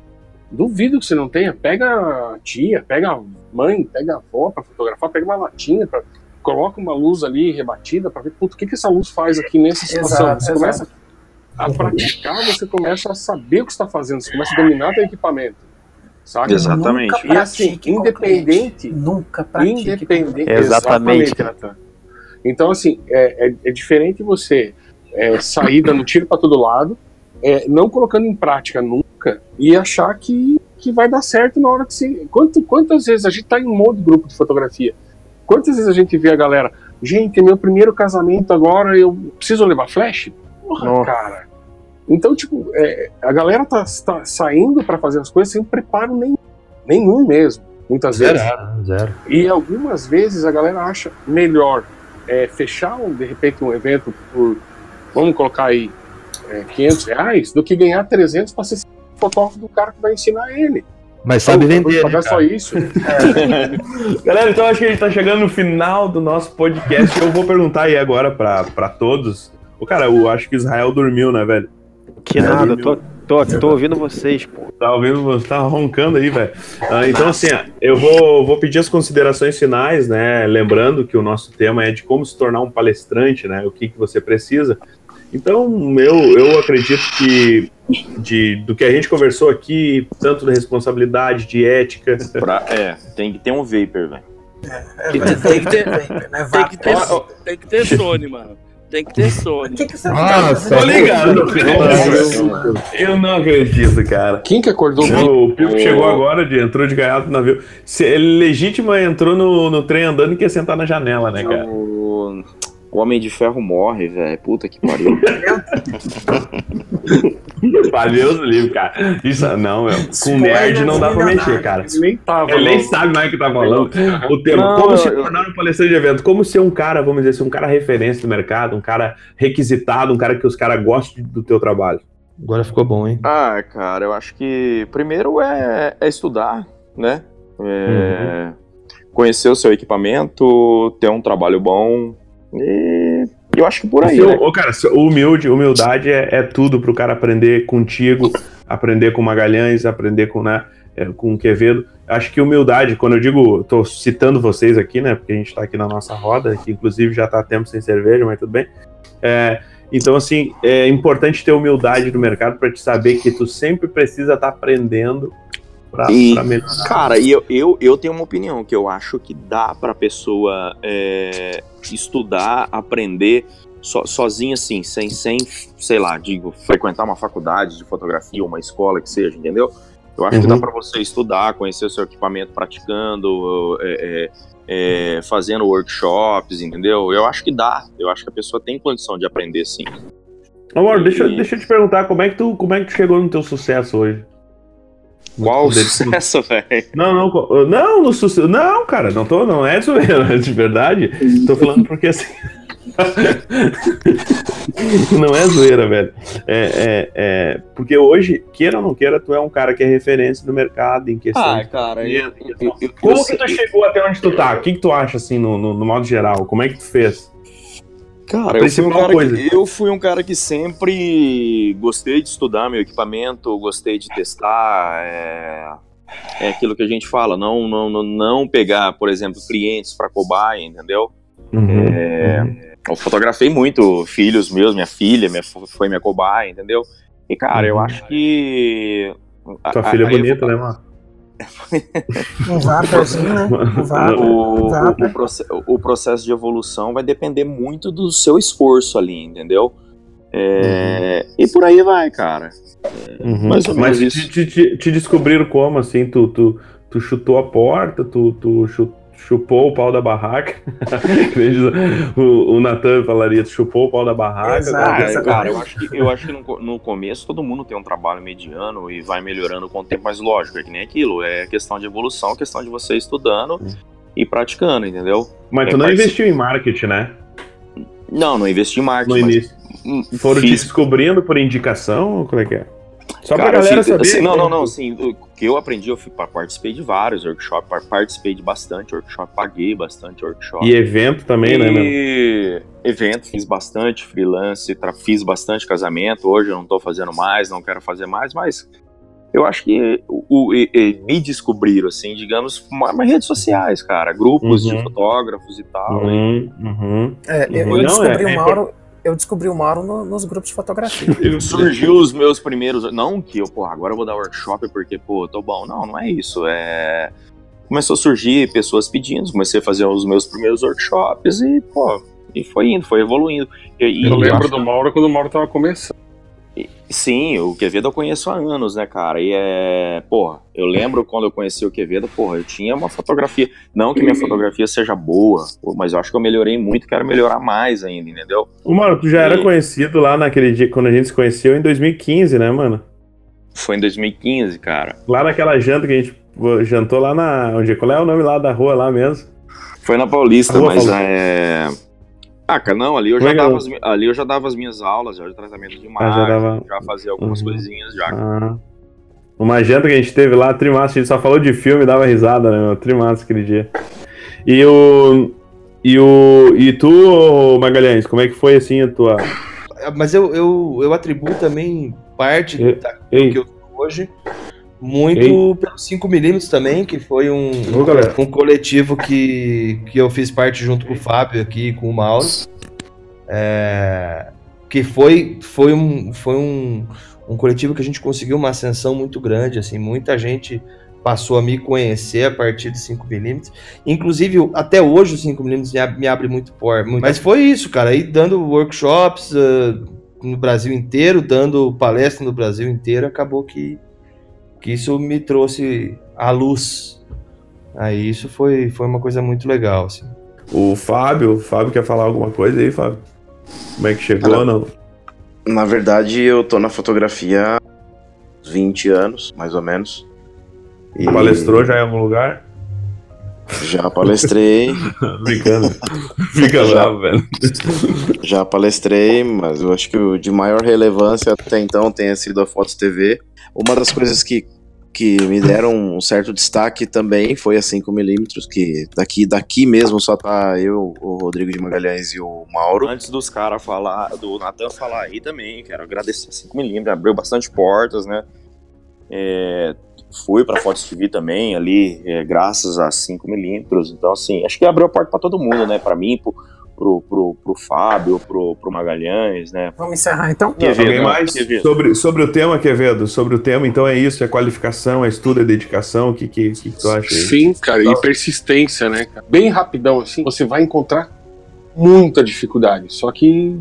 Speaker 10: Duvido que você não tenha. Pega a tia, pega a mãe, pega a avó pra fotografar, pega uma latinha, pra, coloca uma luz ali rebatida pra ver, puto, o que, que essa luz faz aqui nessa situação?
Speaker 9: Exato,
Speaker 10: você
Speaker 9: exato.
Speaker 10: começa a praticar, você começa a saber o que está fazendo, você começa a dominar teu equipamento. Saca?
Speaker 11: Exatamente.
Speaker 9: Nunca
Speaker 10: E assim, independente.
Speaker 9: Nunca pratique.
Speaker 10: Independente.
Speaker 6: Exatamente.
Speaker 10: Natan. Então, assim, é, é, é diferente você é, sair dando tiro para todo lado, é, não colocando em prática nunca e achar que, que vai dar certo na hora que se. Quanto, quantas vezes a gente tá em um monte de grupo de fotografia? Quantas vezes a gente vê a galera, gente, é meu primeiro casamento agora, eu preciso levar flash? Porra,
Speaker 6: Nossa.
Speaker 10: cara. Então, tipo, é, a galera tá, tá saindo para fazer as coisas sem preparo nenhum, nenhum mesmo, muitas vezes.
Speaker 4: zero.
Speaker 10: E algumas vezes a galera acha melhor é, fechar, um, de repente, um evento por, vamos colocar aí, é, 500 reais, do que ganhar 300 para ser fotógrafo do cara que vai ensinar ele.
Speaker 12: Mas sabe vender, né,
Speaker 10: pagar só
Speaker 12: cara?
Speaker 10: isso.
Speaker 4: Galera, então acho que a gente tá chegando no final do nosso podcast. Eu vou perguntar aí agora pra, pra todos. O cara, eu acho que Israel dormiu, né, velho?
Speaker 6: Que nada, tô, tô, tô ouvindo vocês, pô.
Speaker 4: Tá ouvindo, você tá roncando aí, velho. Ah, então, assim, ó, eu vou, vou pedir as considerações finais, né? Lembrando que o nosso tema é de como se tornar um palestrante, né? O que, que você precisa. Então, eu, eu acredito que de, do que a gente conversou aqui, tanto da responsabilidade, de ética.
Speaker 11: Pra- é, tem que ter um vapor, velho.
Speaker 9: É,
Speaker 13: Tem que- tem que ter-
Speaker 9: né?
Speaker 13: Tem que ter,
Speaker 9: Vapor.
Speaker 13: tem que ter Sony, mano. Tem que ter Sony.
Speaker 9: Que, que você
Speaker 12: Nossa,
Speaker 9: faz?
Speaker 4: Tô ligado. Eu não acredito, cara.
Speaker 10: Quem que acordou
Speaker 4: O Pipo
Speaker 11: O-
Speaker 4: chegou agora, de, entrou de gaiato no navio. Se, ele legítima entrou no, no trem andando e quer sentar na janela, né, cara?
Speaker 11: O... o Homem de Ferro morre, velho. Puta que pariu.
Speaker 4: Valeu o livro, cara. Isso, não, meu. Com nerd não dá pra mexer, cara.
Speaker 10: Ele nem tava.
Speaker 4: Ele nem sabe mais o que tá falando. O tema,
Speaker 11: Não,
Speaker 4: como
Speaker 11: eu-
Speaker 4: se
Speaker 11: eu-
Speaker 4: tornar um palestrante de evento, como ser um cara, vamos dizer assim, um cara referência do mercado, um cara requisitado, um cara que os caras gostam do teu trabalho.
Speaker 12: Agora ficou bom, hein?
Speaker 11: Ah, cara, eu acho que primeiro é, é estudar, né? É, Conhecer o seu equipamento, ter um trabalho bom. E eu acho que por aí,
Speaker 4: Seu-
Speaker 11: né?
Speaker 4: Cara, humilde, humildade é, é tudo pro cara aprender contigo, aprender com Magalhães, aprender com, né? é, com o Quevedo. Acho que humildade, quando eu digo, estou citando vocês aqui, né? Porque a gente está aqui na nossa roda, que inclusive já está tempo sem cerveja, mas tudo bem. É, então, assim, é importante ter humildade no mercado para te saber que tu sempre precisa estar aprendendo para
Speaker 11: E,
Speaker 4: melhorar.
Speaker 11: cara, e eu, eu, eu tenho uma opinião que eu acho que dá pra pessoa é, estudar, aprender so, sozinha, assim, sem, sem, sei lá, digo, frequentar uma faculdade de fotografia ou uma escola que seja, entendeu? Eu acho que dá
Speaker 4: Uhum.
Speaker 11: pra você estudar, conhecer o seu equipamento praticando, é, é, é, fazendo workshops, entendeu? Eu acho que dá. Eu acho que a pessoa tem condição de aprender, sim.
Speaker 4: Mauro, deixa, deixa eu te perguntar, como é, que tu, como é que tu chegou no teu sucesso hoje?
Speaker 11: Qual sucesso, velho?
Speaker 4: Não, não, não, no sucesso. Não, cara, não tô, não é zoeira, é de verdade. Tô falando porque assim. não é zoeira, velho. É, é, é, porque hoje, queira ou não queira, tu é um cara que é referência no mercado em questão.
Speaker 11: Ah, cara, eu, eu, eu,
Speaker 4: Como que tu chegou até onde tu tá? O que, que tu acha, assim, no, no, no modo geral? Como é que tu fez?
Speaker 11: Cara, eu fui, um cara que, eu fui um cara que sempre gostei de estudar meu equipamento, gostei de testar. É, é aquilo que a gente fala, não, não, não, não pegar, por exemplo, clientes para cobaia, entendeu?
Speaker 4: Uhum.
Speaker 11: É, Eu fotografei muito filhos meus, minha filha minha, foi minha cobaia, entendeu? E, cara, eu
Speaker 4: Uhum.
Speaker 11: acho que.
Speaker 4: Tua
Speaker 11: a-
Speaker 4: filha é
Speaker 11: a
Speaker 4: bonita, né, mano?
Speaker 9: Um vaporzinho, né? Um vapor.
Speaker 11: o,
Speaker 9: vapor.
Speaker 11: o, proce- o processo de evolução vai depender muito do seu esforço ali, entendeu? É, E por aí vai, cara.
Speaker 4: Uhum.
Speaker 11: mais ou
Speaker 4: Mas te, te- te- descobriram como, assim? Tu, tu, tu chutou a porta, tu, tu chu- chupou o pau da barraca. O, o Natan falaria, chupou o pau da barraca.
Speaker 9: Exato,
Speaker 11: Ah,
Speaker 9: exatamente.
Speaker 11: cara, eu acho que, eu acho que no, no começo todo mundo tem um trabalho mediano e vai melhorando com o tempo, mas lógico, é que nem aquilo, é questão de evolução, questão de você estudando e praticando, entendeu?
Speaker 4: Mas
Speaker 11: É,
Speaker 4: tu não investiu em marketing, né?
Speaker 11: Não, não investi em marketing.
Speaker 4: No início.
Speaker 11: Hum,
Speaker 4: Foram te
Speaker 11: fiz-
Speaker 4: descobrindo por indicação? ou Como é que é? Só pra
Speaker 11: Cara,
Speaker 4: galera
Speaker 11: assim,
Speaker 4: saber.
Speaker 11: assim, não,
Speaker 4: né?
Speaker 11: não, não, assim, o que eu aprendi, eu fui- participei de vários workshops, par- participei de bastante workshop, paguei bastante workshop.
Speaker 4: E evento também, né, meu?
Speaker 11: E evento, fiz bastante freelance, tra- fiz bastante casamento, hoje eu não tô fazendo mais, não quero fazer mais, mas eu acho que o, o- e- e me descobriram, assim, digamos, ma- mais redes sociais, cara, grupos de
Speaker 4: Uhum.
Speaker 11: fotógrafos e tal. e-
Speaker 4: Uhum, uhum.
Speaker 9: É, eu, eu
Speaker 4: Não,
Speaker 9: descobri
Speaker 4: é- é
Speaker 9: o Mauro. Eu descobri o Mauro no- nos grupos de fotografia.
Speaker 11: Surgiu os meus primeiros. Não que eu, pô, agora eu vou dar workshop porque, pô, tô bom. Não, não é isso. É. Começou a surgir pessoas pedindo, comecei a fazer os meus primeiros workshops e, pô, e foi indo, foi evoluindo. E, e
Speaker 10: Eu lembro
Speaker 11: acho-
Speaker 10: do Mauro quando o Mauro tava começando.
Speaker 11: Sim, o Quevedo eu conheço há anos, né, cara? E é. Porra, eu lembro quando eu conheci o Quevedo, porra, eu tinha uma fotografia. Não que minha fotografia seja boa, mas eu acho que eu melhorei muito, quero melhorar mais ainda, entendeu?
Speaker 4: Ô, Mauro, tu já era
Speaker 11: E-
Speaker 4: conhecido lá naquele dia, quando a gente se conheceu em 2015, né, mano?
Speaker 11: Foi em 2015, cara.
Speaker 4: Lá naquela janta que a gente jantou lá na. Onde, qual é o nome lá da rua lá mesmo?
Speaker 11: Foi na Paulista,
Speaker 4: rua
Speaker 11: mas
Speaker 4: Paulista.
Speaker 11: é. Ah, cara, não, ali eu, já dava as, ali eu já dava as minhas aulas, já de tratamento de imagem,
Speaker 4: já
Speaker 11: já,
Speaker 4: dava-
Speaker 11: fazia algumas
Speaker 4: Uhum.
Speaker 11: coisinhas já.
Speaker 4: Ah. Uma janta que a gente teve lá, trimassa, a gente só falou de filme e dava risada, né? Trimassa aquele dia. E o. E o. E tu, Magalhães, como é que foi assim a tua.
Speaker 8: Mas eu, eu, eu atribuo também parte da, do que eu sou hoje muito pelo 5mm também, que foi um,
Speaker 4: Ô,
Speaker 8: um coletivo que, que eu fiz parte junto com o Fábio aqui, com o Mauro. É, que foi, foi, um, foi um, um coletivo que a gente conseguiu uma ascensão muito grande, assim, muita gente passou a me conhecer a partir de 5mm. Inclusive, até hoje o 5mm me, ab- me abre muito porta. Mas foi isso, cara, aí dando workshops ah, no Brasil inteiro, dando palestra no Brasil inteiro, acabou que, que isso me trouxe à luz. Aí isso foi, foi uma coisa muito legal, assim.
Speaker 4: O Fábio, o Fábio quer falar alguma coisa aí, Fábio? Como é que chegou
Speaker 7: Cara,
Speaker 4: não?
Speaker 7: Na verdade, eu tô na fotografia há 20 anos, mais ou menos. E
Speaker 4: Palestrou já em algum lugar?
Speaker 7: Já palestrei.
Speaker 4: Brincando. Fica
Speaker 7: Já.
Speaker 4: bravo, velho.
Speaker 7: Já palestrei, mas eu acho que o de maior relevância até então tenha sido a Fotos TV. Uma das coisas que, que me deram um certo destaque também foi a 5mm, que daqui, daqui mesmo só tá eu, o Rodrigo de Magalhães e o Mauro.
Speaker 11: Antes dos caras falar, do Natan falar aí também, quero agradecer a 5mm, abriu bastante portas, né? É, fui para Fox TV também, ali, é, graças a 5mm. Então, assim, acho que abriu a porta para todo mundo, né? Para mim, pro, pro, pro, pro Fábio, pro, pro Magalhães, né?
Speaker 9: Vamos encerrar então?
Speaker 11: Quevedo,
Speaker 4: Alguém
Speaker 11: né?
Speaker 4: mais?
Speaker 11: Quevedo.
Speaker 4: Sobre, sobre o tema, Quevedo? Sobre o tema, então é isso? É qualificação, é estudo, é dedicação? O que, que, que tu acha aí?
Speaker 10: Sim, cara, e persistência, né? Bem rapidão, assim, você vai encontrar muita dificuldade. Só que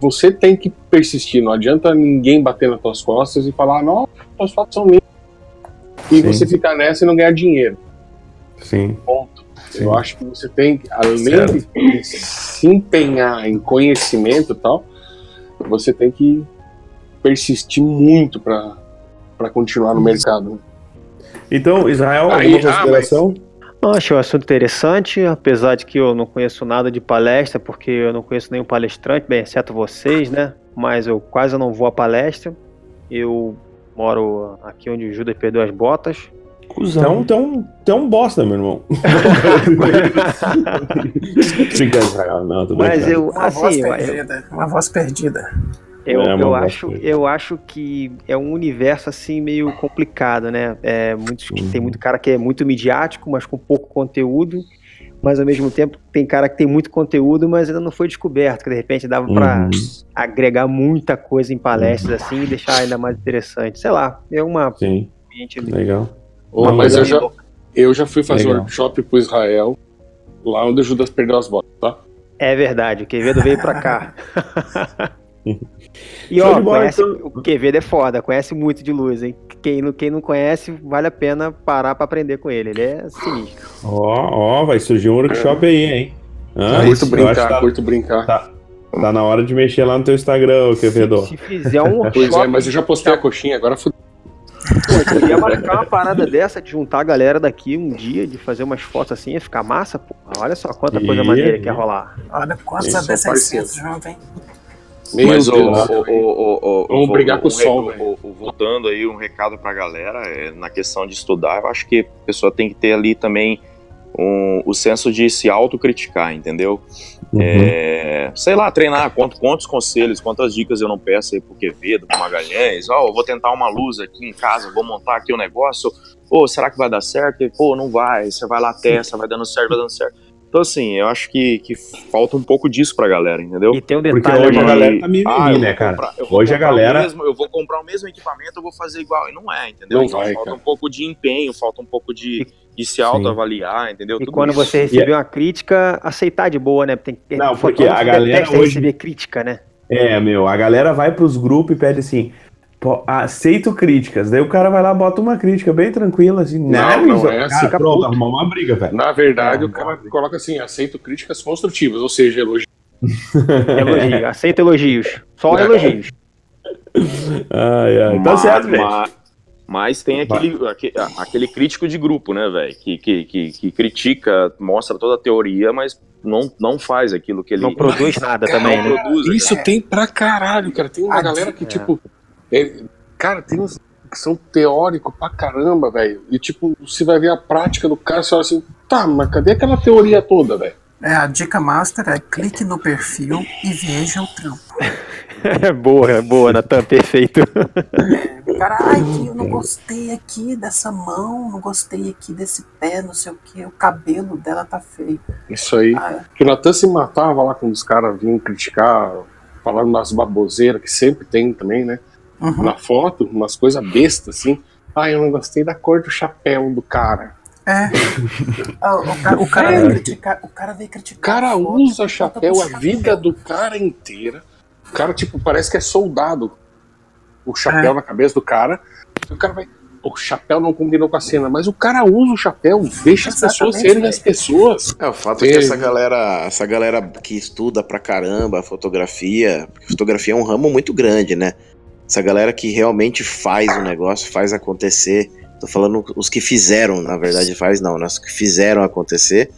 Speaker 10: você tem que persistir. Não adianta ninguém bater nas tuas costas e falar, nossa, tuas fotos são lindas. E
Speaker 4: Sim.
Speaker 10: você ficar nessa e não ganhar dinheiro.
Speaker 4: Sim.
Speaker 10: Ponto.
Speaker 4: Sim.
Speaker 10: Eu acho que você tem, que, além
Speaker 4: Certo.
Speaker 10: de se empenhar em conhecimento e tal, você tem que persistir muito para continuar no mercado. né?
Speaker 4: Então, Israel,
Speaker 10: Aí,
Speaker 4: alguma
Speaker 10: ah,
Speaker 4: consideração?
Speaker 6: Eu achei um assunto interessante, apesar de que eu não conheço nada de palestra, porque eu não conheço nenhum palestrante, bem, exceto vocês, né? Mas eu quase não vou a palestra. Eu moro aqui onde o Judas perdeu as botas.
Speaker 4: Cusão. Então, então um bosta, meu irmão. Não, tô
Speaker 6: Mas
Speaker 4: brincando.
Speaker 6: eu,
Speaker 9: Uma voz
Speaker 6: assim, eu,
Speaker 9: perdida. Uma voz perdida.
Speaker 6: Eu,
Speaker 4: É
Speaker 6: eu, acho,
Speaker 4: coisa.
Speaker 6: eu acho que é um universo assim meio complicado, né? É, muitos,
Speaker 4: Uhum.
Speaker 6: Tem muito cara que é muito midiático, mas com pouco conteúdo. Mas ao mesmo tempo tem cara que tem muito conteúdo, mas ainda não foi descoberto, que de repente dava pra
Speaker 4: Uhum.
Speaker 6: agregar muita coisa em palestras assim e deixar ainda mais interessante. Sei lá, é uma
Speaker 4: Sim, legal.
Speaker 10: Mas eu já, eu já fui fazer
Speaker 4: Legal.
Speaker 10: workshop pro Israel, lá onde o Judas perdeu as botas, tá?
Speaker 6: É verdade, o Quevedo veio pra cá. E ó,
Speaker 4: bola,
Speaker 6: conhece,
Speaker 4: então.
Speaker 6: o Quevedo é foda, conhece muito de luz, hein? Quem não, quem não conhece, vale a pena parar pra aprender com ele. Ele é sinistro.
Speaker 4: Ó, ó, vai surgir um workshop aí, hein? Hã?
Speaker 10: curto brincar,
Speaker 4: tá,
Speaker 10: curto brincar.
Speaker 4: tá, tá na hora de mexer lá no teu Instagram, ô, Quevedo.
Speaker 6: Se fizer um
Speaker 10: Pois é,
Speaker 6: workshop,
Speaker 10: mas eu já postei a coxinha, agora fudeu.
Speaker 6: Pô, eu queria marcar uma parada dessa, de juntar a galera daqui um dia, de fazer umas fotos assim, ia ficar massa, pô. Olha só quanta coisa
Speaker 4: Ia,
Speaker 6: maneira que
Speaker 4: ia.
Speaker 6: rolar.
Speaker 9: Olha quantos
Speaker 10: Isso,
Speaker 9: AB600 junto, hein?
Speaker 10: Meu
Speaker 11: Mas o,
Speaker 10: Deus.
Speaker 11: o, o, o, o-
Speaker 10: Vamos brigar com o sol,
Speaker 11: Voltando aí, um recado pra galera, é, na questão de estudar, eu acho que a pessoa tem que ter ali também um- o senso de se autocriticar, entendeu?
Speaker 4: Uhum.
Speaker 11: É, sei lá, treinar, quanto, quantos conselhos, quantas dicas eu não peço aí pro Quevedo, pro Magalhães, ó, eu vou tentar uma luz aqui em casa, vou montar aqui o negócio, pô, será que vai dar certo? E, pô, não vai, você vai lá, testa, vai dando certo, vai dando certo. Então, assim, eu acho que, que falta um pouco disso pra galera, entendeu?
Speaker 6: E tem um
Speaker 4: Porque
Speaker 6: detalhe
Speaker 4: hoje a
Speaker 6: ali,
Speaker 4: galera tá mimimi,
Speaker 11: Ah, eu
Speaker 4: né, cara?
Speaker 11: comprar-
Speaker 4: Hoje a galera-
Speaker 11: mesmo- eu vou comprar o mesmo equipamento, eu vou fazer igual. E não é, entendeu?
Speaker 10: Não
Speaker 11: então
Speaker 10: vai,
Speaker 11: falta
Speaker 10: cara.
Speaker 11: um pouco de empenho, falta um pouco de, de se autoavaliar, entendeu?
Speaker 6: E
Speaker 11: Tudo
Speaker 6: quando
Speaker 11: isso.
Speaker 6: você receber uma crítica, aceitar de boa, né? Tem, que-
Speaker 4: Não, porque a galera hoje-
Speaker 6: receber crítica, né?
Speaker 4: É, meu, a galera vai pros grupos e pede assim, pô, aceito críticas. Daí o cara vai lá, bota uma crítica bem tranquila, assim,
Speaker 10: Não, não é assim.
Speaker 4: Cara, pronto, arrumar uma briga, velho.
Speaker 10: Na verdade,
Speaker 4: É,
Speaker 10: o cara coloca assim, aceito críticas construtivas, ou seja, elogio.
Speaker 6: Elogio, aceita elogios. Só
Speaker 10: É.
Speaker 6: elogios.
Speaker 4: Ai, ai. Tá certo, velho.
Speaker 11: Mas- tem aquele, aque- aquele crítico de grupo, né, velho? Que, que, que, que critica, mostra toda a teoria, mas não, não faz aquilo que ele.
Speaker 6: Não produz nada
Speaker 10: Cara,
Speaker 6: também, né?
Speaker 11: produz,
Speaker 10: Isso tem pra caralho, cara. Tem uma
Speaker 9: Ah,
Speaker 10: galera que,
Speaker 6: é.
Speaker 10: tipo. é, cara, tem uns que são teóricos pra caramba, velho. E, tipo, você vai ver a prática do cara, você olha assim, tá, mas cadê aquela teoria toda, velho?
Speaker 9: É, a dica master é clique no perfil e veja o trampo.
Speaker 6: É boa, é boa, Natan, perfeito.
Speaker 9: O cara, ai, que eu não gostei aqui dessa mão, não gostei aqui desse pé, não sei o que, o cabelo dela tá feio.
Speaker 10: Isso aí.
Speaker 9: Ah,
Speaker 10: Que o Natan se matava lá quando os caras vinham criticar, falando umas baboseiras que sempre tem também, né?
Speaker 9: uhum.
Speaker 10: Na foto, umas coisas bestas, assim. Ah, eu não gostei da cor do chapéu do cara.
Speaker 9: É. Ah, o, cara, o, cara veio criticar, o cara veio
Speaker 10: O
Speaker 9: criticar.
Speaker 10: cara
Speaker 9: a foto,
Speaker 10: usa
Speaker 9: bota
Speaker 10: chapéu a vida do cara inteira. O cara, tipo, parece que é soldado. O chapéu
Speaker 9: É.
Speaker 10: na cabeça do cara. O cara vai. O chapéu não combinou com a cena, mas o cara usa o chapéu, deixa as pessoas
Speaker 9: Exatamente,
Speaker 10: serem as pessoas.
Speaker 7: É, o fato é que essa galera, essa galera que estuda pra caramba fotografia, porque fotografia é um ramo muito grande, né? Essa galera que realmente faz o negócio, faz acontecer. Tô falando os que fizeram, na verdade, faz não, né? Os que fizeram acontecer.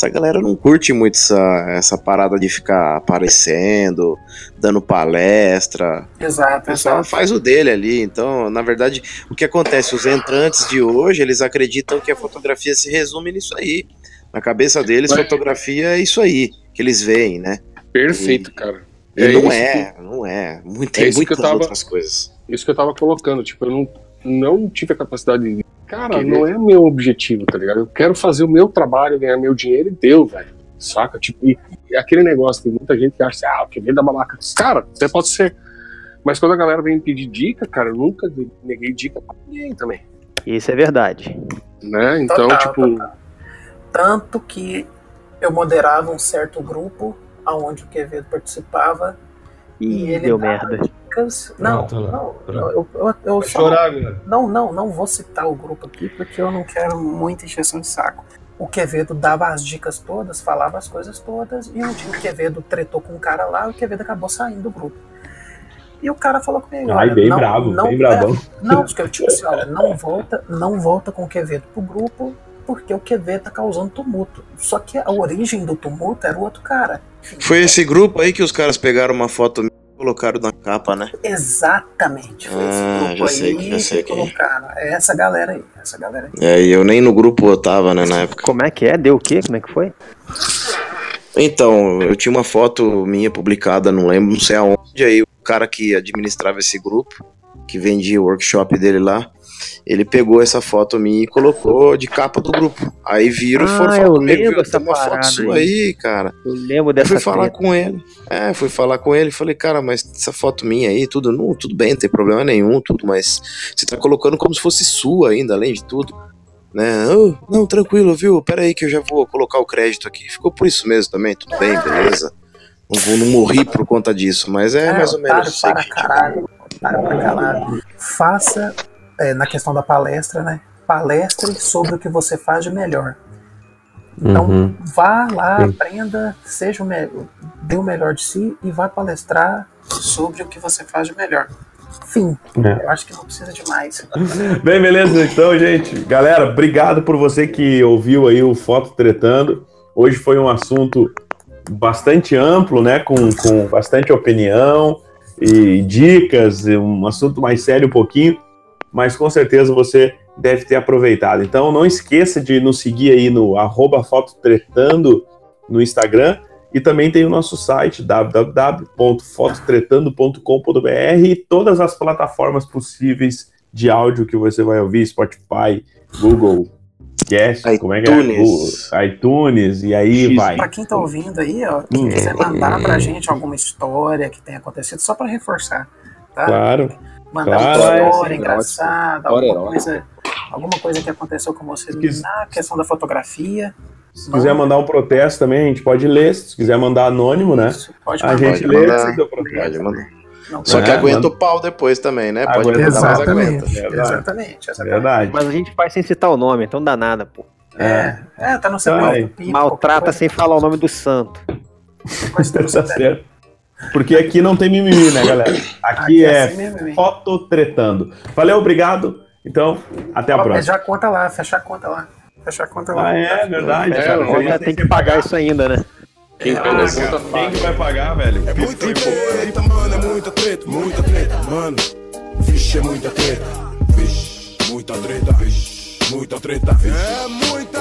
Speaker 7: Essa galera não curte muito essa, essa parada de ficar aparecendo, dando palestra. O
Speaker 9: Exato,
Speaker 7: pessoal
Speaker 9: exato.
Speaker 7: faz o dele ali. Então, na verdade, o que acontece? Os entrantes de hoje, eles acreditam que a fotografia se resume nisso aí. Na cabeça deles,
Speaker 10: Mas-
Speaker 7: fotografia é isso aí que eles veem, né?
Speaker 10: Perfeito, cara.
Speaker 7: E
Speaker 10: É
Speaker 7: não é, não é. Muito,
Speaker 10: É
Speaker 7: tem
Speaker 10: que eu
Speaker 7: muitas
Speaker 10: tava-
Speaker 7: outras coisas.
Speaker 10: Isso que eu tava colocando. Tipo, eu não, não tive a capacidade de. Cara, não é meu objetivo, tá ligado? Eu quero fazer o meu trabalho, ganhar meu dinheiro e deu, velho. Saca? Tipo, e, e aquele negócio, tem muita gente que acha, ah, o que vem da babaca. Cara, até pode ser. Mas quando a galera vem me pedir dica, cara, eu nunca neguei dica pra ninguém também.
Speaker 6: Isso é verdade.
Speaker 10: Né? Então,
Speaker 9: Total,
Speaker 10: tipo.
Speaker 9: Tanto que eu moderava um certo grupo aonde o Quevedo participava E ele
Speaker 6: deu
Speaker 9: dava
Speaker 6: merda.
Speaker 9: dicas. Não, não,
Speaker 12: Pronto.
Speaker 9: eu, eu, eu só
Speaker 8: chorar,
Speaker 9: não, não, não vou citar o grupo aqui porque eu não quero muita encheção de saco. O Quevedo dava as dicas todas, falava as coisas todas, e um dia o Quevedo tretou com um cara lá, e o Quevedo acabou saindo do grupo. E o cara falou comigo,
Speaker 4: Ai, bem
Speaker 9: não,
Speaker 4: bravo,
Speaker 9: não,
Speaker 4: bem bravão.
Speaker 9: é, não, porque eu tipo assim, olha, não volta, não volta com o Quevedo pro grupo, porque o Quevedo tá causando tumulto. Só que a origem do tumulto era o outro cara.
Speaker 7: Foi esse grupo aí que os caras pegaram uma foto colocaram na capa, né?
Speaker 9: Exatamente, foi esse
Speaker 7: Ah,
Speaker 9: grupo
Speaker 7: já sei,
Speaker 9: aí
Speaker 7: já sei
Speaker 9: que
Speaker 7: quem é.
Speaker 9: colocaram. É essa galera aí, essa galera aí.
Speaker 7: É, e eu nem no grupo eu tava, né, na época.
Speaker 6: Como é que é? Deu o quê? Como é que foi?
Speaker 7: Então, eu tinha uma foto minha publicada, não lembro, não sei aonde, aí o cara que administrava esse grupo, que vendia o workshop dele lá, ele pegou essa foto minha e colocou de capa do grupo. Aí viram e
Speaker 6: Ah,
Speaker 7: foram
Speaker 6: eu
Speaker 7: falar comigo,
Speaker 6: lembro
Speaker 7: viu,
Speaker 6: essa
Speaker 7: tem uma foto sua
Speaker 6: aí.
Speaker 7: aí, cara.
Speaker 6: Eu lembro
Speaker 7: Eu
Speaker 6: dessa
Speaker 7: fui falar
Speaker 6: treta.
Speaker 7: com ele. É, fui falar com ele, falei, cara, mas essa foto minha aí, tudo, não, tudo bem, não tem problema nenhum, tudo, mas você tá colocando como se fosse sua ainda, além de tudo. Né? "Oh, não, tranquilo, viu? Pera aí que eu já vou colocar o crédito aqui. Ficou por isso mesmo também, tudo bem, beleza. Não, vou, não morri por conta disso, mas é, mais ou menos isso
Speaker 9: para
Speaker 7: aí.
Speaker 9: caralho, otário pra caralho. Faça, é, na questão da palestra, né? Palestre sobre o que você faz de melhor. Então,
Speaker 12: Uhum.
Speaker 9: vá lá,
Speaker 12: Sim.
Speaker 9: aprenda, seja o melhor, dê o melhor de si e vá palestrar sobre o que você faz de melhor. Fim.
Speaker 4: É.
Speaker 9: Eu acho que não precisa de mais.
Speaker 4: Bem, beleza, então, gente. Galera, obrigado por você que ouviu aí o Foto Tretando. Hoje foi um assunto bastante amplo, né? Com, com bastante opinião e dicas, um assunto mais sério um pouquinho, mas com certeza você deve ter aproveitado. Então não esqueça de nos seguir aí no arroba Fototretando no Instagram e também tem o nosso site www.fototretando.com.br e todas as plataformas possíveis de áudio que você vai ouvir, Spotify, Google Cast, como é que é?
Speaker 7: iTunes.
Speaker 4: Google, iTunes, e aí vai.
Speaker 9: Pra quem tá ouvindo aí, ó,
Speaker 4: Hum.
Speaker 9: quem quiser mandar pra gente alguma história que tenha acontecido, só pra reforçar, tá?
Speaker 4: Claro.
Speaker 9: Mandar
Speaker 4: Claro,
Speaker 9: uma
Speaker 4: é,
Speaker 9: história
Speaker 4: sim,
Speaker 9: engraçada,
Speaker 4: História
Speaker 9: alguma coisa, alguma coisa que aconteceu com você
Speaker 4: quis-
Speaker 9: na questão da fotografia.
Speaker 4: Se quiser mandar um protesto também, a gente pode ler. Se quiser mandar anônimo, né?
Speaker 9: pode
Speaker 4: a
Speaker 9: mandar.
Speaker 4: gente
Speaker 7: Pode
Speaker 4: lê
Speaker 7: mandar.
Speaker 4: protesto.
Speaker 7: Pode mandar.
Speaker 9: Não,
Speaker 7: Só que
Speaker 4: É,
Speaker 7: aguenta
Speaker 4: manda.
Speaker 7: o pau depois também, né? Pode
Speaker 4: Aguenta,
Speaker 7: mandar, mas
Speaker 9: Exatamente,
Speaker 7: aguenta.
Speaker 4: Verdade.
Speaker 9: exatamente, exatamente.
Speaker 4: Verdade.
Speaker 6: Mas a gente faz sem citar o nome, então não dá nada, pô.
Speaker 9: É, é, tá no
Speaker 4: Então,
Speaker 9: do Pito,
Speaker 6: Maltrata sem falar o nome do santo.
Speaker 9: que
Speaker 4: tá certo. Porque aqui não tem mimimi, né, galera? Aqui,
Speaker 9: Aqui é
Speaker 4: é
Speaker 9: assim
Speaker 4: foto tretando. Valeu, obrigado. Então, até a
Speaker 9: Ó,
Speaker 4: próxima.
Speaker 9: já a conta lá, fechar a conta lá. Fechar a conta lá.
Speaker 4: Ah, é verdade.
Speaker 6: Fecha
Speaker 4: cara.
Speaker 6: conta, tem que pagar isso ainda, né?
Speaker 10: Quem
Speaker 4: Ah,
Speaker 10: pega a
Speaker 4: cara,
Speaker 10: conta
Speaker 4: quem que vai pagar, velho?
Speaker 14: É muita treta, mano, é muita treta, muita treta, mano. Vixe, é muita treta. Vixe, muita treta, vixe, muita treta, vixe. É muita